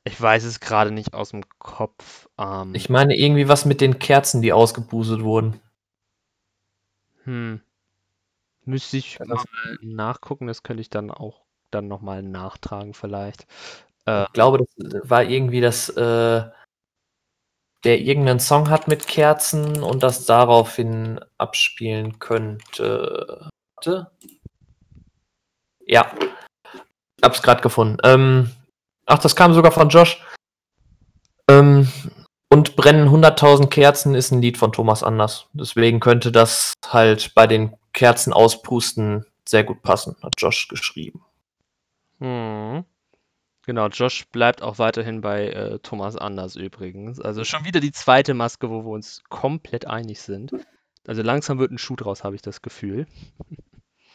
Ich weiß es gerade nicht aus dem Kopf. Ähm, ich meine irgendwie was mit den Kerzen, die ausgebuselt wurden. Hm. Müsste ich mal nachgucken, das könnte ich dann auch dann nochmal nachtragen vielleicht. Äh, ich glaube, das war irgendwie das, äh, der irgendeinen Song hat mit Kerzen und das daraufhin abspielen könnte. Warte. Ja. Hab's gerade gefunden. Ähm, Ach, das kam sogar von Josh. Ähm, und Brennen 100.000 Kerzen ist ein Lied von Thomas Anders. Deswegen könnte das halt bei den Kerzen auspusten sehr gut passen, hat Josh geschrieben. Hm. Genau, Josh bleibt auch weiterhin bei äh, Thomas Anders übrigens. Also schon wieder die zweite Maske, wo wir uns komplett einig sind. Also langsam wird ein Schuh draus, habe ich das Gefühl.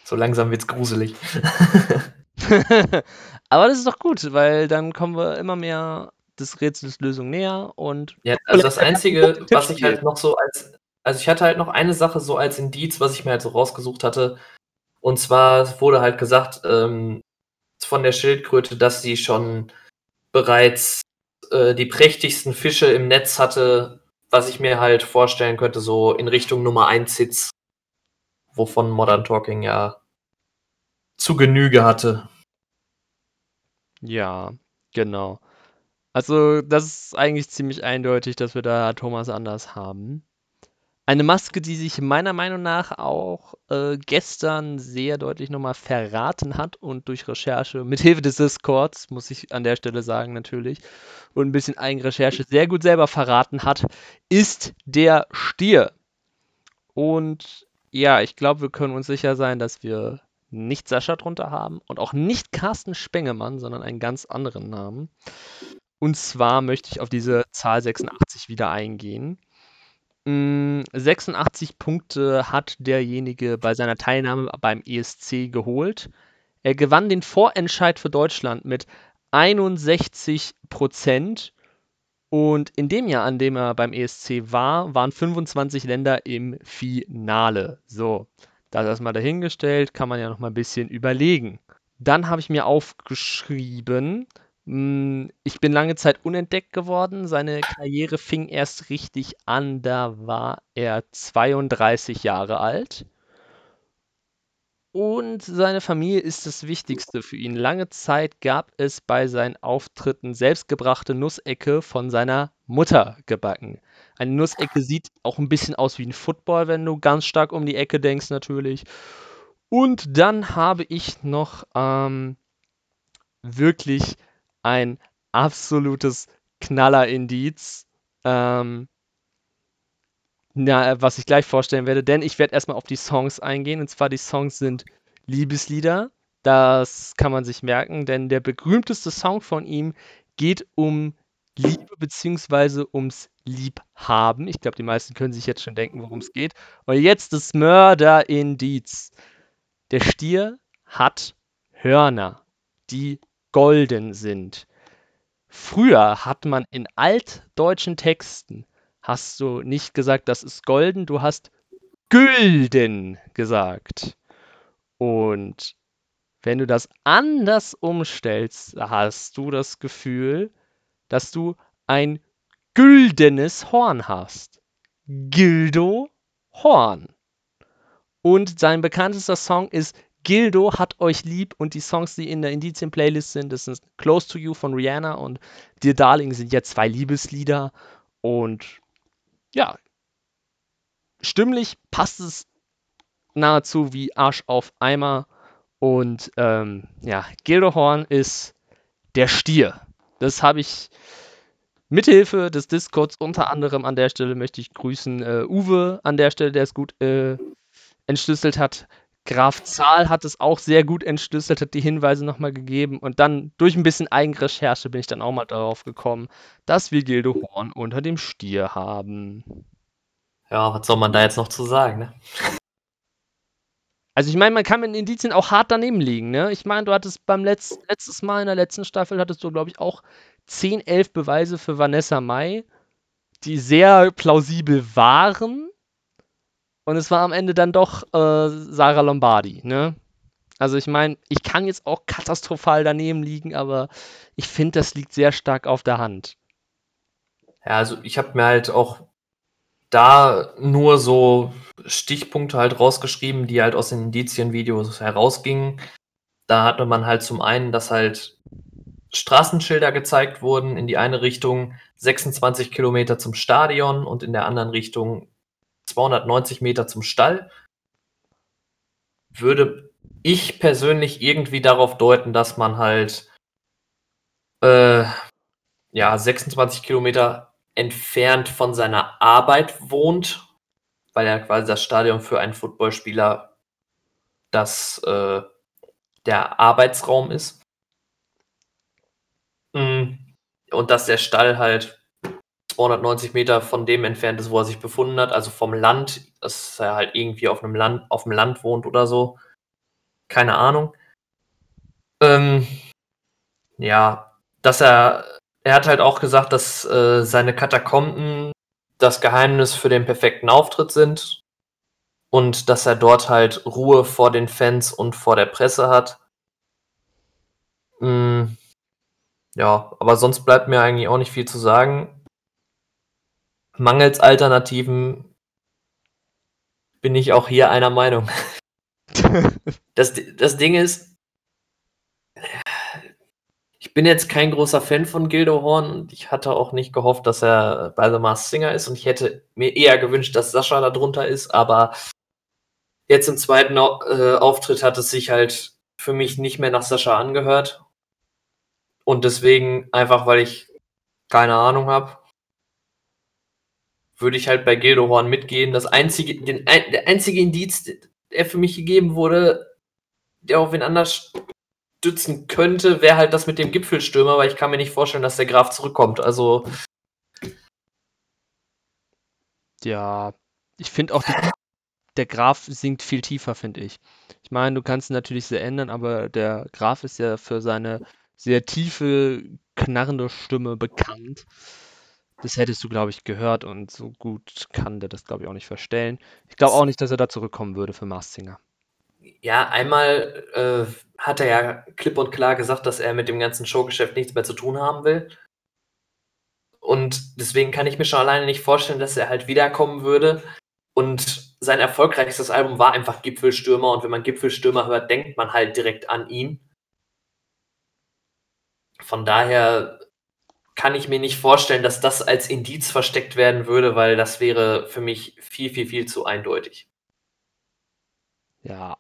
So langsam wird's gruselig. Aber das ist doch gut, weil dann kommen wir immer mehr des Rätsels Lösung näher und. Ja, also das Einzige, was ich halt noch so als. Also ich hatte halt noch eine Sache so als Indiz, was ich mir halt so rausgesucht hatte. Und zwar wurde halt gesagt ähm, von der Schildkröte, dass sie schon bereits äh, die prächtigsten Fische im Netz hatte, was ich mir halt vorstellen könnte, so in Richtung Nummer 1 Hits, wovon Modern Talking ja zu Genüge hatte. Ja, genau. Also, das ist eigentlich ziemlich eindeutig, dass wir da Thomas Anders haben. Eine Maske, die sich meiner Meinung nach auch äh, gestern sehr deutlich nochmal verraten hat und durch Recherche, mit Hilfe des Discords, muss ich an der Stelle sagen natürlich, und ein bisschen Eigenrecherche sehr gut selber verraten hat, ist der Stier. Und ja, ich glaube, wir können uns sicher sein, dass wir nicht Sascha drunter haben und auch nicht Carsten Spengemann, sondern einen ganz anderen Namen. Und zwar möchte ich auf diese Zahl 86 wieder eingehen. 86 hm, Punkte hat derjenige bei seiner Teilnahme beim ESC geholt. Er gewann den Vorentscheid für Deutschland mit 61 Prozent. Und in dem Jahr, an dem er beim ESC war, waren 25 Länder im Finale. So, das erstmal dahingestellt, kann man ja noch mal ein bisschen überlegen. Dann habe ich mir aufgeschrieben, hm, ich bin lange Zeit unentdeckt geworden. Seine Karriere fing erst richtig an, da war er 32 Jahre alt. Und seine Familie ist das Wichtigste für ihn. Lange Zeit gab es bei seinen Auftritten selbstgebrachte Nussecke von seiner Mutter gebacken. Eine Nussecke sieht auch ein bisschen aus wie ein Football, wenn du ganz stark um die Ecke denkst natürlich. Und dann habe ich noch ähm, wirklich ein absolutes Knaller-Indiz. Ähm, na, was ich gleich vorstellen werde, denn ich werde erstmal auf die Songs eingehen. Und zwar die Songs sind Liebeslieder. Das kann man sich merken, denn der berühmteste Song von ihm geht um Liebe bzw. ums Liebhaben. Ich glaube, die meisten können sich jetzt schon denken, worum es geht. Und jetzt das Mörderindiz. Der Stier hat Hörner, die golden sind. Früher hat man in altdeutschen Texten hast du nicht gesagt, das ist golden, du hast gülden gesagt. Und wenn du das anders umstellst, hast du das Gefühl, dass du ein güldenes Horn hast. Gildo Horn. Und sein bekanntester Song ist Gildo hat euch lieb und die Songs, die in der Indizien-Playlist sind, das sind Close to You von Rihanna und Dear Darling sind ja zwei Liebeslieder. Und ja, stimmlich passt es nahezu wie Arsch auf Eimer. Und ähm, ja, Gildehorn ist der Stier. Das habe ich mithilfe des Discords unter anderem an der Stelle möchte ich grüßen äh, Uwe an der Stelle, der es gut äh, entschlüsselt hat. Graf Zahl hat es auch sehr gut entschlüsselt, hat die Hinweise nochmal gegeben und dann durch ein bisschen Eigenrecherche bin ich dann auch mal darauf gekommen, dass wir Gildehorn unter dem Stier haben. Ja, was soll man da jetzt noch zu sagen, ne? Also ich meine, man kann mit Indizien auch hart daneben liegen, ne? Ich meine, du hattest beim Letz letztes Mal in der letzten Staffel hattest du, glaube ich, auch 10, 11 Beweise für Vanessa Mai, die sehr plausibel waren. Und es war am Ende dann doch äh, Sarah Lombardi, ne? Also ich meine, ich kann jetzt auch katastrophal daneben liegen, aber ich finde, das liegt sehr stark auf der Hand. Ja, also ich habe mir halt auch da nur so Stichpunkte halt rausgeschrieben, die halt aus den Indizienvideos herausgingen. Da hatte man halt zum einen, dass halt Straßenschilder gezeigt wurden, in die eine Richtung 26 Kilometer zum Stadion und in der anderen Richtung 290 Meter zum Stall. Würde ich persönlich irgendwie darauf deuten, dass man halt äh, ja 26 Kilometer entfernt von seiner Arbeit wohnt, weil ja quasi das Stadion für einen Footballspieler das äh, der Arbeitsraum ist. Mm, und dass der Stall halt 290 Meter von dem entfernt ist, wo er sich befunden hat, also vom Land, dass er halt irgendwie auf einem Land, auf dem Land wohnt oder so. Keine Ahnung. Ähm, ja, dass er er hat halt auch gesagt, dass äh, seine Katakomben das Geheimnis für den perfekten Auftritt sind und dass er dort halt Ruhe vor den Fans und vor der Presse hat. Mm, ja, aber sonst bleibt mir eigentlich auch nicht viel zu sagen. Mangels Alternativen bin ich auch hier einer Meinung. das, das Ding ist, ich bin jetzt kein großer Fan von Gildo Horn und ich hatte auch nicht gehofft, dass er bei The Masked Singer ist und ich hätte mir eher gewünscht, dass Sascha da drunter ist, aber jetzt im zweiten äh, Auftritt hat es sich halt für mich nicht mehr nach Sascha angehört und deswegen einfach, weil ich keine Ahnung habe, würde ich halt bei Gildo Horn mitgehen. Das einzige, den, der einzige Indiz, der für mich gegeben wurde, der auf wen anders stützen könnte, wäre halt das mit dem Gipfelstürmer, weil ich kann mir nicht vorstellen, dass der Graf zurückkommt. Also. Ja, ich finde auch, die, der Graf singt viel tiefer, finde ich. Ich meine, du kannst ihn natürlich sehr ändern, aber der Graf ist ja für seine sehr tiefe, knarrende Stimme bekannt. Das hättest du, glaube ich, gehört und so gut kann der das, glaube ich, auch nicht verstellen. Ich glaube auch nicht, dass er da zurückkommen würde für Mars Singer. Ja, einmal äh, hat er ja klipp und klar gesagt, dass er mit dem ganzen Showgeschäft nichts mehr zu tun haben will. Und deswegen kann ich mir schon alleine nicht vorstellen, dass er halt wiederkommen würde. Und sein erfolgreichstes Album war einfach Gipfelstürmer. Und wenn man Gipfelstürmer hört, denkt man halt direkt an ihn. Von daher kann ich mir nicht vorstellen, dass das als Indiz versteckt werden würde, weil das wäre für mich viel, viel, viel zu eindeutig. Ja,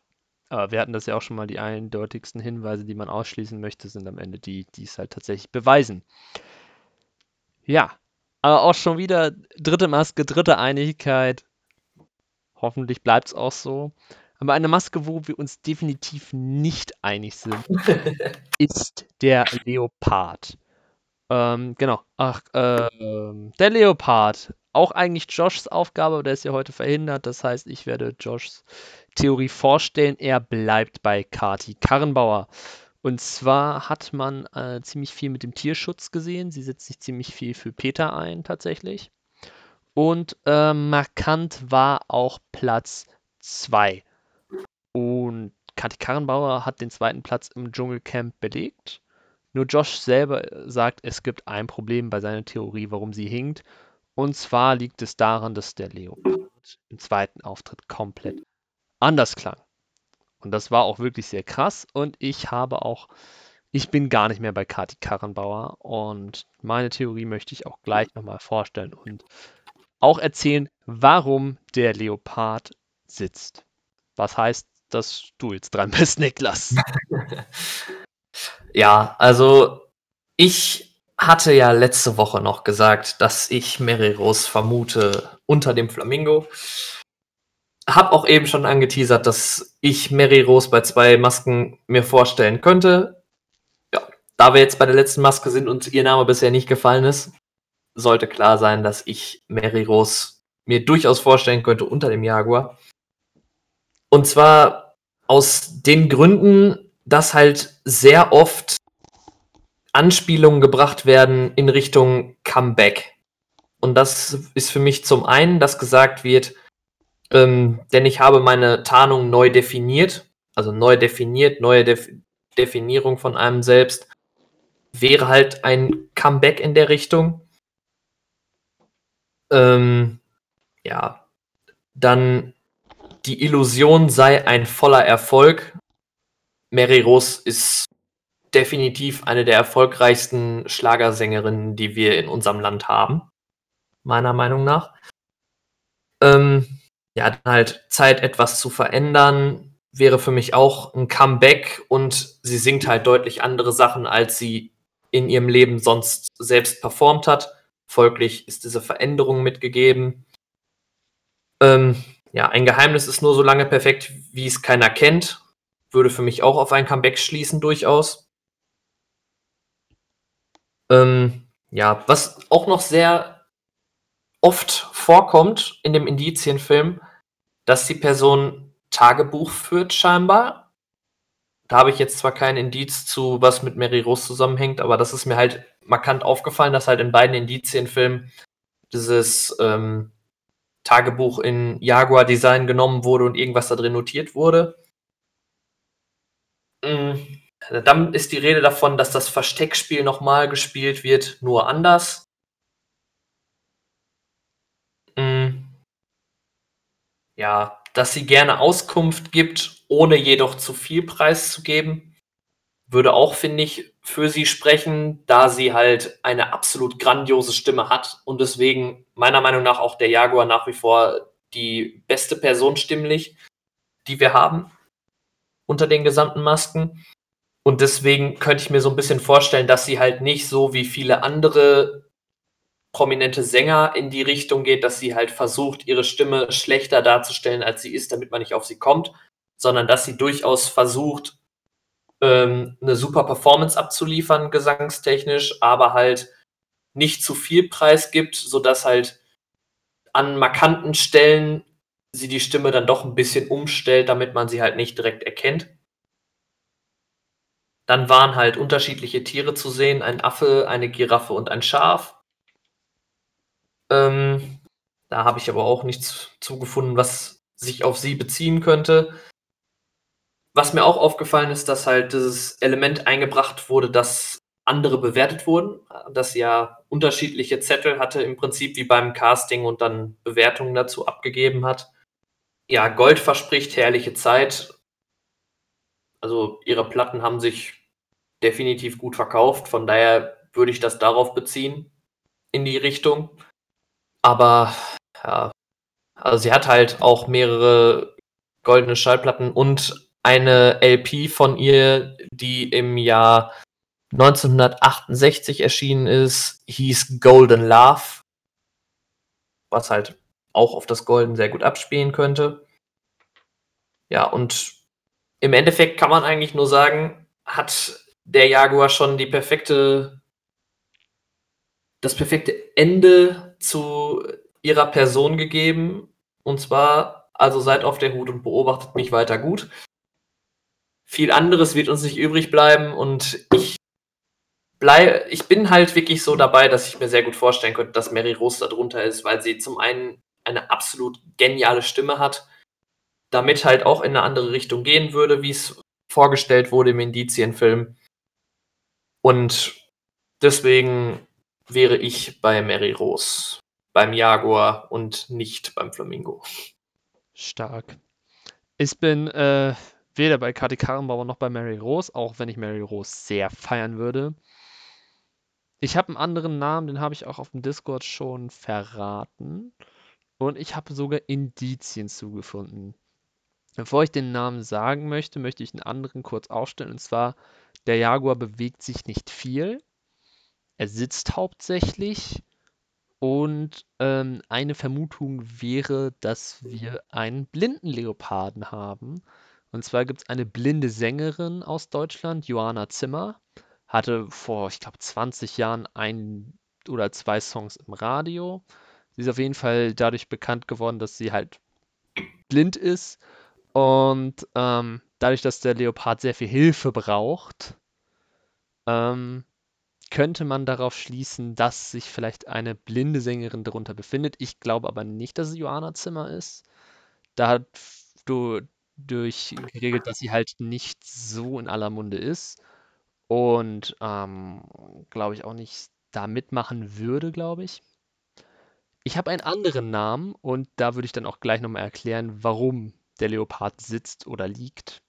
aber wir hatten das ja auch schon mal, die eindeutigsten Hinweise, die man ausschließen möchte, sind am Ende die, die es halt tatsächlich beweisen. Ja, aber auch schon wieder dritte Maske, dritte Einigkeit. Hoffentlich bleibt es auch so. Aber eine Maske, wo wir uns definitiv nicht einig sind, ist der Leopard. Ähm, genau. Ach, äh, der Leopard. Auch eigentlich Joshs Aufgabe, aber der ist ja heute verhindert. Das heißt, ich werde Joshs Theorie vorstellen. Er bleibt bei Kati Karrenbauer. Und zwar hat man äh, ziemlich viel mit dem Tierschutz gesehen. Sie setzt sich ziemlich viel für Peter ein, tatsächlich. Und äh, markant war auch Platz 2. Und Kathi Karrenbauer hat den zweiten Platz im Dschungelcamp belegt. Nur Josh selber sagt, es gibt ein Problem bei seiner Theorie, warum sie hinkt. Und zwar liegt es daran, dass der Leopard im zweiten Auftritt komplett anders klang. Und das war auch wirklich sehr krass. Und ich habe auch, ich bin gar nicht mehr bei Kati Karrenbauer. Und meine Theorie möchte ich auch gleich nochmal vorstellen und auch erzählen, warum der Leopard sitzt. Was heißt, dass du jetzt dran bist, Niklas? ja, also ich hatte ja letzte Woche noch gesagt, dass ich Mary Rose vermute unter dem Flamingo. Hab auch eben schon angeteasert, dass ich Mary Rose bei zwei Masken mir vorstellen könnte. Ja, da wir jetzt bei der letzten Maske sind und ihr Name bisher nicht gefallen ist, sollte klar sein, dass ich Mary Rose mir durchaus vorstellen könnte unter dem Jaguar. Und zwar aus den Gründen, dass halt sehr oft Anspielungen gebracht werden in Richtung Comeback. Und das ist für mich zum einen, dass gesagt wird, ähm, denn ich habe meine Tarnung neu definiert, also neu definiert, neue Def Definierung von einem selbst, wäre halt ein Comeback in der Richtung. Ähm, ja, dann die Illusion sei ein voller Erfolg. Mary Rose ist definitiv eine der erfolgreichsten Schlagersängerinnen, die wir in unserem Land haben. Meiner Meinung nach. Ähm, ja, halt Zeit, etwas zu verändern, wäre für mich auch ein Comeback und sie singt halt deutlich andere Sachen, als sie in ihrem Leben sonst selbst performt hat. Folglich ist diese Veränderung mitgegeben. Ähm, ja, ein Geheimnis ist nur so lange perfekt, wie es keiner kennt. Würde für mich auch auf ein Comeback schließen, durchaus. Ähm, ja, was auch noch sehr oft vorkommt in dem Indizienfilm, dass die Person Tagebuch führt, scheinbar. Da habe ich jetzt zwar kein Indiz zu, was mit Mary Rose zusammenhängt, aber das ist mir halt markant aufgefallen, dass halt in beiden Indizienfilmen dieses ähm, Tagebuch in Jaguar-Design genommen wurde und irgendwas da drin notiert wurde. Mhm. Dann ist die Rede davon, dass das Versteckspiel nochmal gespielt wird, nur anders. Ja, dass sie gerne Auskunft gibt, ohne jedoch zu viel preiszugeben, würde auch, finde ich, für sie sprechen, da sie halt eine absolut grandiose Stimme hat und deswegen meiner Meinung nach auch der Jaguar nach wie vor die beste Person stimmlich, die wir haben unter den gesamten Masken. Und deswegen könnte ich mir so ein bisschen vorstellen, dass sie halt nicht so wie viele andere prominente Sänger in die Richtung geht, dass sie halt versucht, ihre Stimme schlechter darzustellen, als sie ist, damit man nicht auf sie kommt, sondern dass sie durchaus versucht, ähm, eine super Performance abzuliefern, gesangstechnisch, aber halt nicht zu viel Preis gibt, sodass halt an markanten Stellen sie die Stimme dann doch ein bisschen umstellt, damit man sie halt nicht direkt erkennt. Dann waren halt unterschiedliche Tiere zu sehen, ein Affe, eine Giraffe und ein Schaf. Ähm, da habe ich aber auch nichts zugefunden, was sich auf sie beziehen könnte. Was mir auch aufgefallen ist, dass halt dieses Element eingebracht wurde, dass andere bewertet wurden, dass ja unterschiedliche Zettel hatte, im Prinzip wie beim Casting und dann Bewertungen dazu abgegeben hat. Ja, Gold verspricht herrliche Zeit. Also ihre Platten haben sich definitiv gut verkauft, von daher würde ich das darauf beziehen, in die Richtung. Aber ja, also sie hat halt auch mehrere goldene Schallplatten und eine LP von ihr, die im Jahr 1968 erschienen ist, hieß Golden Love, was halt auch auf das Golden sehr gut abspielen könnte. Ja, und im Endeffekt kann man eigentlich nur sagen, hat der Jaguar schon die perfekte, das perfekte Ende zu ihrer Person gegeben. Und zwar, also seid auf der Hut und beobachtet mich weiter gut. Viel anderes wird uns nicht übrig bleiben und ich bleib, ich bin halt wirklich so dabei, dass ich mir sehr gut vorstellen könnte, dass Mary Rose da drunter ist, weil sie zum einen eine absolut geniale Stimme hat, damit halt auch in eine andere Richtung gehen würde, wie es vorgestellt wurde im Indizienfilm. Und deswegen wäre ich bei Mary Rose, beim Jaguar und nicht beim Flamingo. Stark. Ich bin äh, weder bei Kati Karrenbauer noch bei Mary Rose, auch wenn ich Mary Rose sehr feiern würde. Ich habe einen anderen Namen, den habe ich auch auf dem Discord schon verraten. Und ich habe sogar Indizien zugefunden. Bevor ich den Namen sagen möchte, möchte ich einen anderen kurz aufstellen. Und zwar, der Jaguar bewegt sich nicht viel. Er sitzt hauptsächlich. Und ähm, eine Vermutung wäre, dass wir einen blinden Leoparden haben. Und zwar gibt es eine blinde Sängerin aus Deutschland, Johanna Zimmer. Hatte vor, ich glaube, 20 Jahren ein oder zwei Songs im Radio. Sie ist auf jeden Fall dadurch bekannt geworden, dass sie halt blind ist. Und ähm, dadurch, dass der Leopard sehr viel Hilfe braucht, ähm, könnte man darauf schließen, dass sich vielleicht eine blinde Sängerin darunter befindet. Ich glaube aber nicht, dass es Johanna Zimmer ist. Da hat du durch geregelt, dass sie halt nicht so in aller Munde ist. Und ähm, glaube ich auch nicht da mitmachen würde, glaube ich. Ich habe einen anderen Namen und da würde ich dann auch gleich nochmal erklären, warum der Leopard sitzt oder liegt.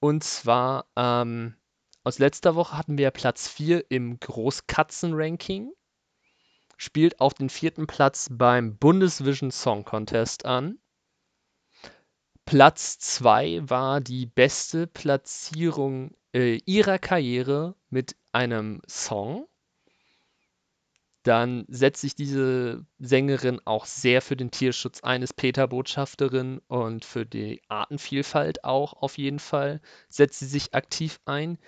Und zwar ähm, aus letzter Woche hatten wir Platz 4 im Großkatzen-Ranking. Spielt auf den vierten Platz beim Bundesvision Song Contest an. Platz 2 war die beste Platzierung äh, ihrer Karriere mit einem Song. Dann setzt sich diese Sängerin auch sehr für den Tierschutz ein, ist Peter-Botschafterin und für die Artenvielfalt auch auf jeden Fall setzt sie sich aktiv ein.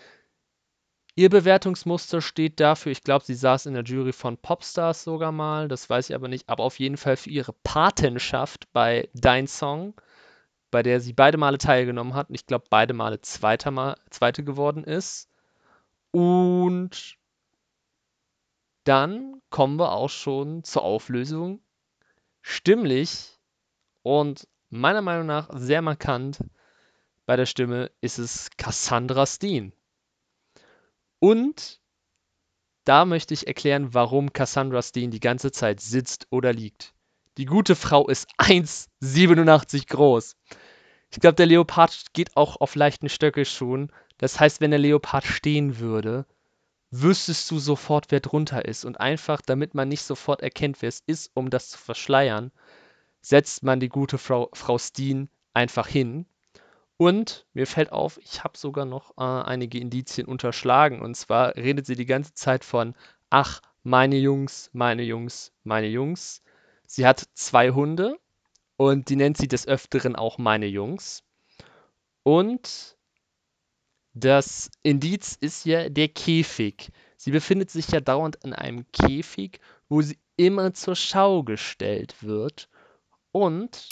Ihr Bewertungsmuster steht dafür, ich glaube, sie saß in der Jury von Popstars sogar mal, das weiß ich aber nicht, aber auf jeden Fall für ihre Patenschaft bei Dein Song, bei der sie beide Male teilgenommen hat und ich glaube, beide Male Zweiter Mal, Zweite geworden ist. Und dann kommen wir auch schon zur Auflösung. Stimmlich und meiner Meinung nach sehr markant bei der Stimme ist es Cassandra Steen. Und da möchte ich erklären, warum Cassandra Steen die ganze Zeit sitzt oder liegt. Die gute Frau ist 1,87 groß. Ich glaube, der Leopard geht auch auf leichten Stöckelschuhen. Das heißt, wenn der Leopard stehen würde, wüsstest du sofort, wer drunter ist. Und einfach, damit man nicht sofort erkennt, wer es ist, um das zu verschleiern, setzt man die gute Frau, Frau Steen einfach hin und mir fällt auf, ich habe sogar noch äh, einige Indizien unterschlagen. Und zwar redet sie die ganze Zeit von, ach, meine Jungs, meine Jungs, meine Jungs. Sie hat zwei Hunde und die nennt sie des Öfteren auch meine Jungs. Und das Indiz ist ja der Käfig. Sie befindet sich ja dauernd in einem Käfig, wo sie immer zur Schau gestellt wird. Und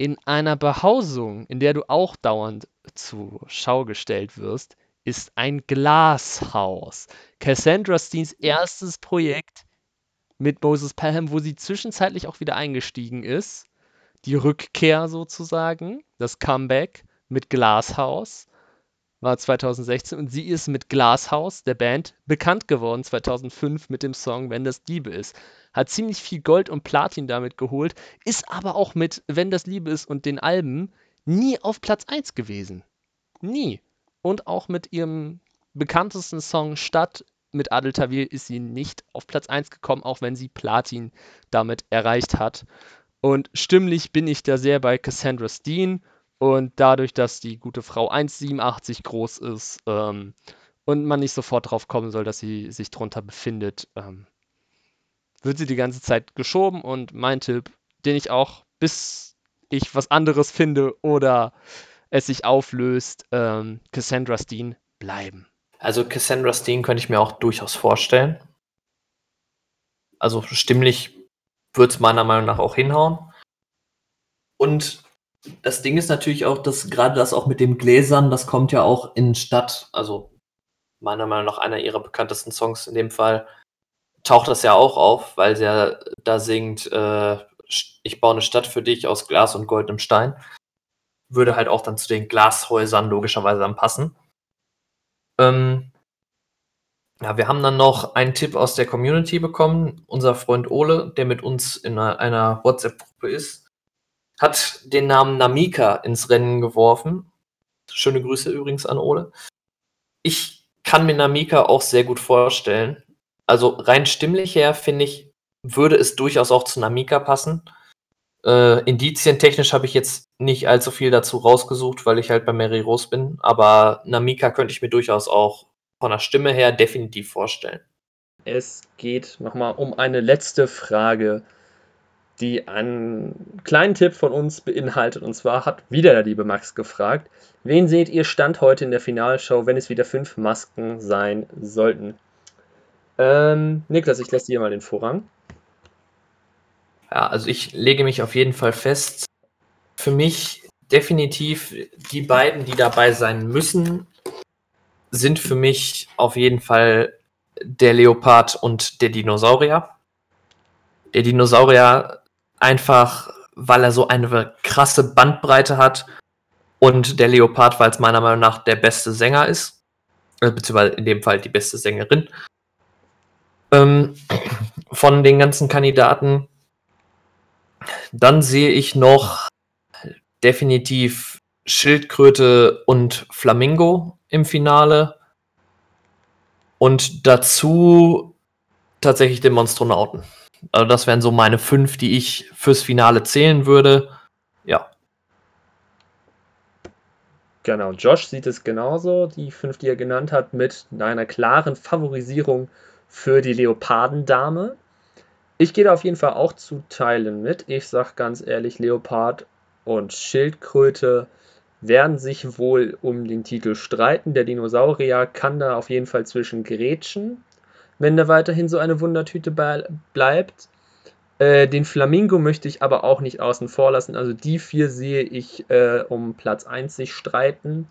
in einer Behausung, in der du auch dauernd zur Schau gestellt wirst, ist ein Glashaus. Cassandra Steens erstes Projekt mit Moses Pelham, wo sie zwischenzeitlich auch wieder eingestiegen ist. Die Rückkehr sozusagen, das Comeback mit Glashaus war 2016 und sie ist mit Glashaus, der Band, bekannt geworden 2005 mit dem Song Wenn das Liebe ist hat ziemlich viel Gold und Platin damit geholt, ist aber auch mit Wenn das Liebe ist und den Alben nie auf Platz 1 gewesen. Nie. Und auch mit ihrem bekanntesten Song Stadt mit Adel Tawil ist sie nicht auf Platz 1 gekommen, auch wenn sie Platin damit erreicht hat. Und stimmlich bin ich da sehr bei Cassandra Steen. Und dadurch, dass die gute Frau 1,87 groß ist ähm, und man nicht sofort drauf kommen soll, dass sie sich drunter befindet, ähm, wird sie die ganze Zeit geschoben und mein Tipp, den ich auch, bis ich was anderes finde oder es sich auflöst, ähm, Cassandra Steen bleiben. Also Cassandra Steen könnte ich mir auch durchaus vorstellen. Also stimmlich wird es meiner Meinung nach auch hinhauen. Und das Ding ist natürlich auch, dass gerade das auch mit dem Gläsern, das kommt ja auch in Stadt, also meiner Meinung nach einer ihrer bekanntesten Songs in dem Fall, taucht das ja auch auf, weil sie ja da singt, äh, ich baue eine Stadt für dich aus Glas und goldenem Stein. Würde halt auch dann zu den Glashäusern logischerweise dann passen. Ähm, ja, wir haben dann noch einen Tipp aus der Community bekommen. Unser Freund Ole, der mit uns in einer, einer WhatsApp-Gruppe ist, hat den Namen Namika ins Rennen geworfen. Schöne Grüße übrigens an Ole. Ich kann mir Namika auch sehr gut vorstellen. Also rein stimmlich her, finde ich, würde es durchaus auch zu Namika passen. Äh, Indizientechnisch habe ich jetzt nicht allzu viel dazu rausgesucht, weil ich halt bei Mary Rose bin. Aber Namika könnte ich mir durchaus auch von der Stimme her definitiv vorstellen. Es geht nochmal um eine letzte Frage, die einen kleinen Tipp von uns beinhaltet. Und zwar hat wieder der liebe Max gefragt, wen seht ihr Stand heute in der Finalshow, wenn es wieder fünf Masken sein sollten? Ähm, Niklas, ich lasse dir mal den Vorrang. Ja, also ich lege mich auf jeden Fall fest. Für mich definitiv die beiden, die dabei sein müssen, sind für mich auf jeden Fall der Leopard und der Dinosaurier. Der Dinosaurier einfach, weil er so eine krasse Bandbreite hat und der Leopard, weil es meiner Meinung nach der beste Sänger ist, äh, beziehungsweise in dem Fall die beste Sängerin. Ähm, von den ganzen Kandidaten. Dann sehe ich noch definitiv Schildkröte und Flamingo im Finale. Und dazu tatsächlich den Monstronauten. Also das wären so meine fünf, die ich fürs Finale zählen würde. Ja. Genau, Josh sieht es genauso, die fünf, die er genannt hat, mit einer klaren Favorisierung für die Leopardendame. Ich gehe da auf jeden Fall auch zu Teilen mit. Ich sag ganz ehrlich, Leopard und Schildkröte werden sich wohl um den Titel streiten. Der Dinosaurier kann da auf jeden Fall zwischen Gretchen, wenn der weiterhin so eine Wundertüte bleibt. Äh, den Flamingo möchte ich aber auch nicht außen vor lassen. Also die vier sehe ich äh, um Platz 1 sich streiten.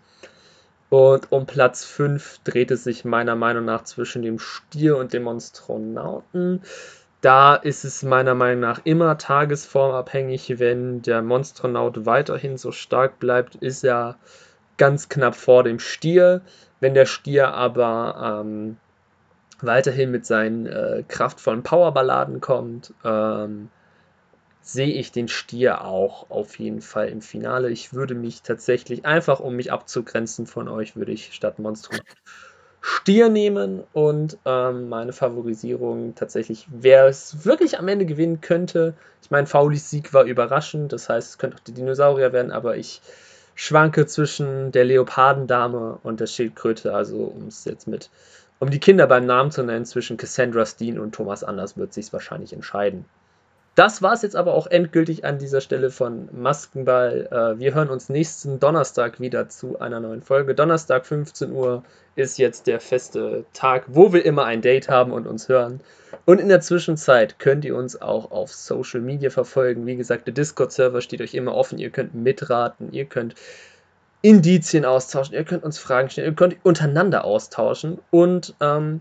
Und um Platz 5 dreht es sich meiner Meinung nach zwischen dem Stier und dem Monstronauten. Da ist es meiner Meinung nach immer tagesformabhängig. Wenn der Monstronaut weiterhin so stark bleibt, ist er ganz knapp vor dem Stier. Wenn der Stier aber ähm, weiterhin mit seinen äh, kraftvollen Powerballaden kommt, ähm, sehe ich den Stier auch auf jeden Fall im Finale. Ich würde mich tatsächlich, einfach um mich abzugrenzen von euch, würde ich statt Monstrum Stier nehmen und ähm, meine Favorisierung tatsächlich, wer es wirklich am Ende gewinnen könnte. Ich meine, Faulis Sieg war überraschend, das heißt, es könnte auch die Dinosaurier werden, aber ich schwanke zwischen der Leopardendame und der Schildkröte, also um es jetzt mit, um die Kinder beim Namen zu nennen, zwischen Cassandra Steen und Thomas Anders wird sich wahrscheinlich entscheiden. Das war es jetzt aber auch endgültig an dieser Stelle von Maskenball. Äh, wir hören uns nächsten Donnerstag wieder zu einer neuen Folge. Donnerstag 15 Uhr ist jetzt der feste Tag, wo wir immer ein Date haben und uns hören. Und in der Zwischenzeit könnt ihr uns auch auf Social Media verfolgen. Wie gesagt, der Discord-Server steht euch immer offen. Ihr könnt mitraten, ihr könnt Indizien austauschen, ihr könnt uns Fragen stellen, ihr könnt untereinander austauschen und ähm,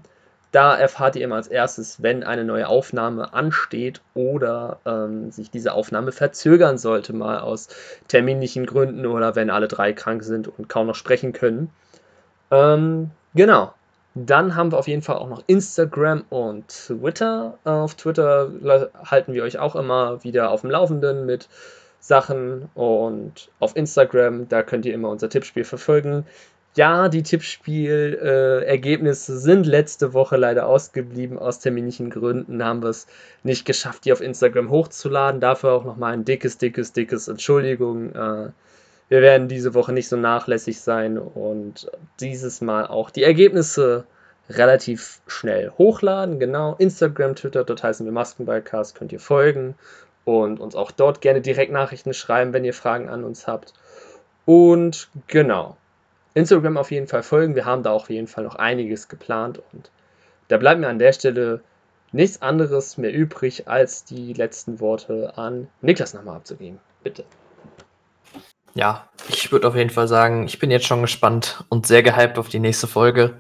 da erfahrt ihr immer als erstes, wenn eine neue Aufnahme ansteht oder ähm, sich diese Aufnahme verzögern sollte, mal aus terminlichen Gründen oder wenn alle drei krank sind und kaum noch sprechen können. Ähm, genau. Dann haben wir auf jeden Fall auch noch Instagram und Twitter. Auf Twitter halten wir euch auch immer wieder auf dem Laufenden mit Sachen und auf Instagram, da könnt ihr immer unser Tippspiel verfolgen. Ja, die Tippspiel-Ergebnisse äh, sind letzte Woche leider ausgeblieben. Aus terminlichen Gründen haben wir es nicht geschafft, die auf Instagram hochzuladen. Dafür auch nochmal ein dickes, dickes, dickes Entschuldigung. Äh, wir werden diese Woche nicht so nachlässig sein und dieses Mal auch die Ergebnisse relativ schnell hochladen. Genau, Instagram, Twitter, dort heißen wir Maskenballcast, könnt ihr folgen und uns auch dort gerne direkt Nachrichten schreiben, wenn ihr Fragen an uns habt. Und genau, Instagram auf jeden Fall folgen. Wir haben da auf jeden Fall noch einiges geplant und da bleibt mir an der Stelle nichts anderes mehr übrig, als die letzten Worte an Niklas nochmal abzugeben. Bitte. Ja, ich würde auf jeden Fall sagen, ich bin jetzt schon gespannt und sehr gehypt auf die nächste Folge.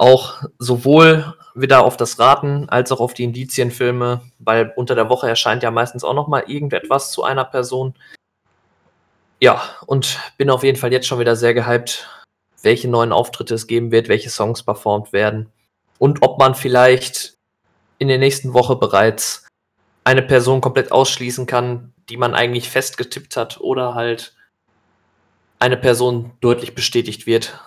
Auch sowohl wieder auf das Raten als auch auf die Indizienfilme, weil unter der Woche erscheint ja meistens auch noch mal irgendetwas zu einer Person. Ja, und bin auf jeden Fall jetzt schon wieder sehr gehypt, welche neuen Auftritte es geben wird, welche Songs performt werden und ob man vielleicht in der nächsten Woche bereits eine Person komplett ausschließen kann, die man eigentlich festgetippt hat oder halt eine Person deutlich bestätigt wird.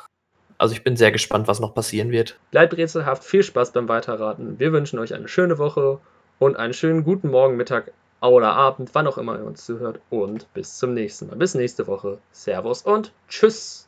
Also ich bin sehr gespannt, was noch passieren wird. Bleibt rätselhaft, viel Spaß beim Weiterraten. Wir wünschen euch eine schöne Woche und einen schönen guten Morgen, Mittag oder Abend, wann auch immer ihr uns zuhört. Und bis zum nächsten Mal. Bis nächste Woche. Servus und Tschüss.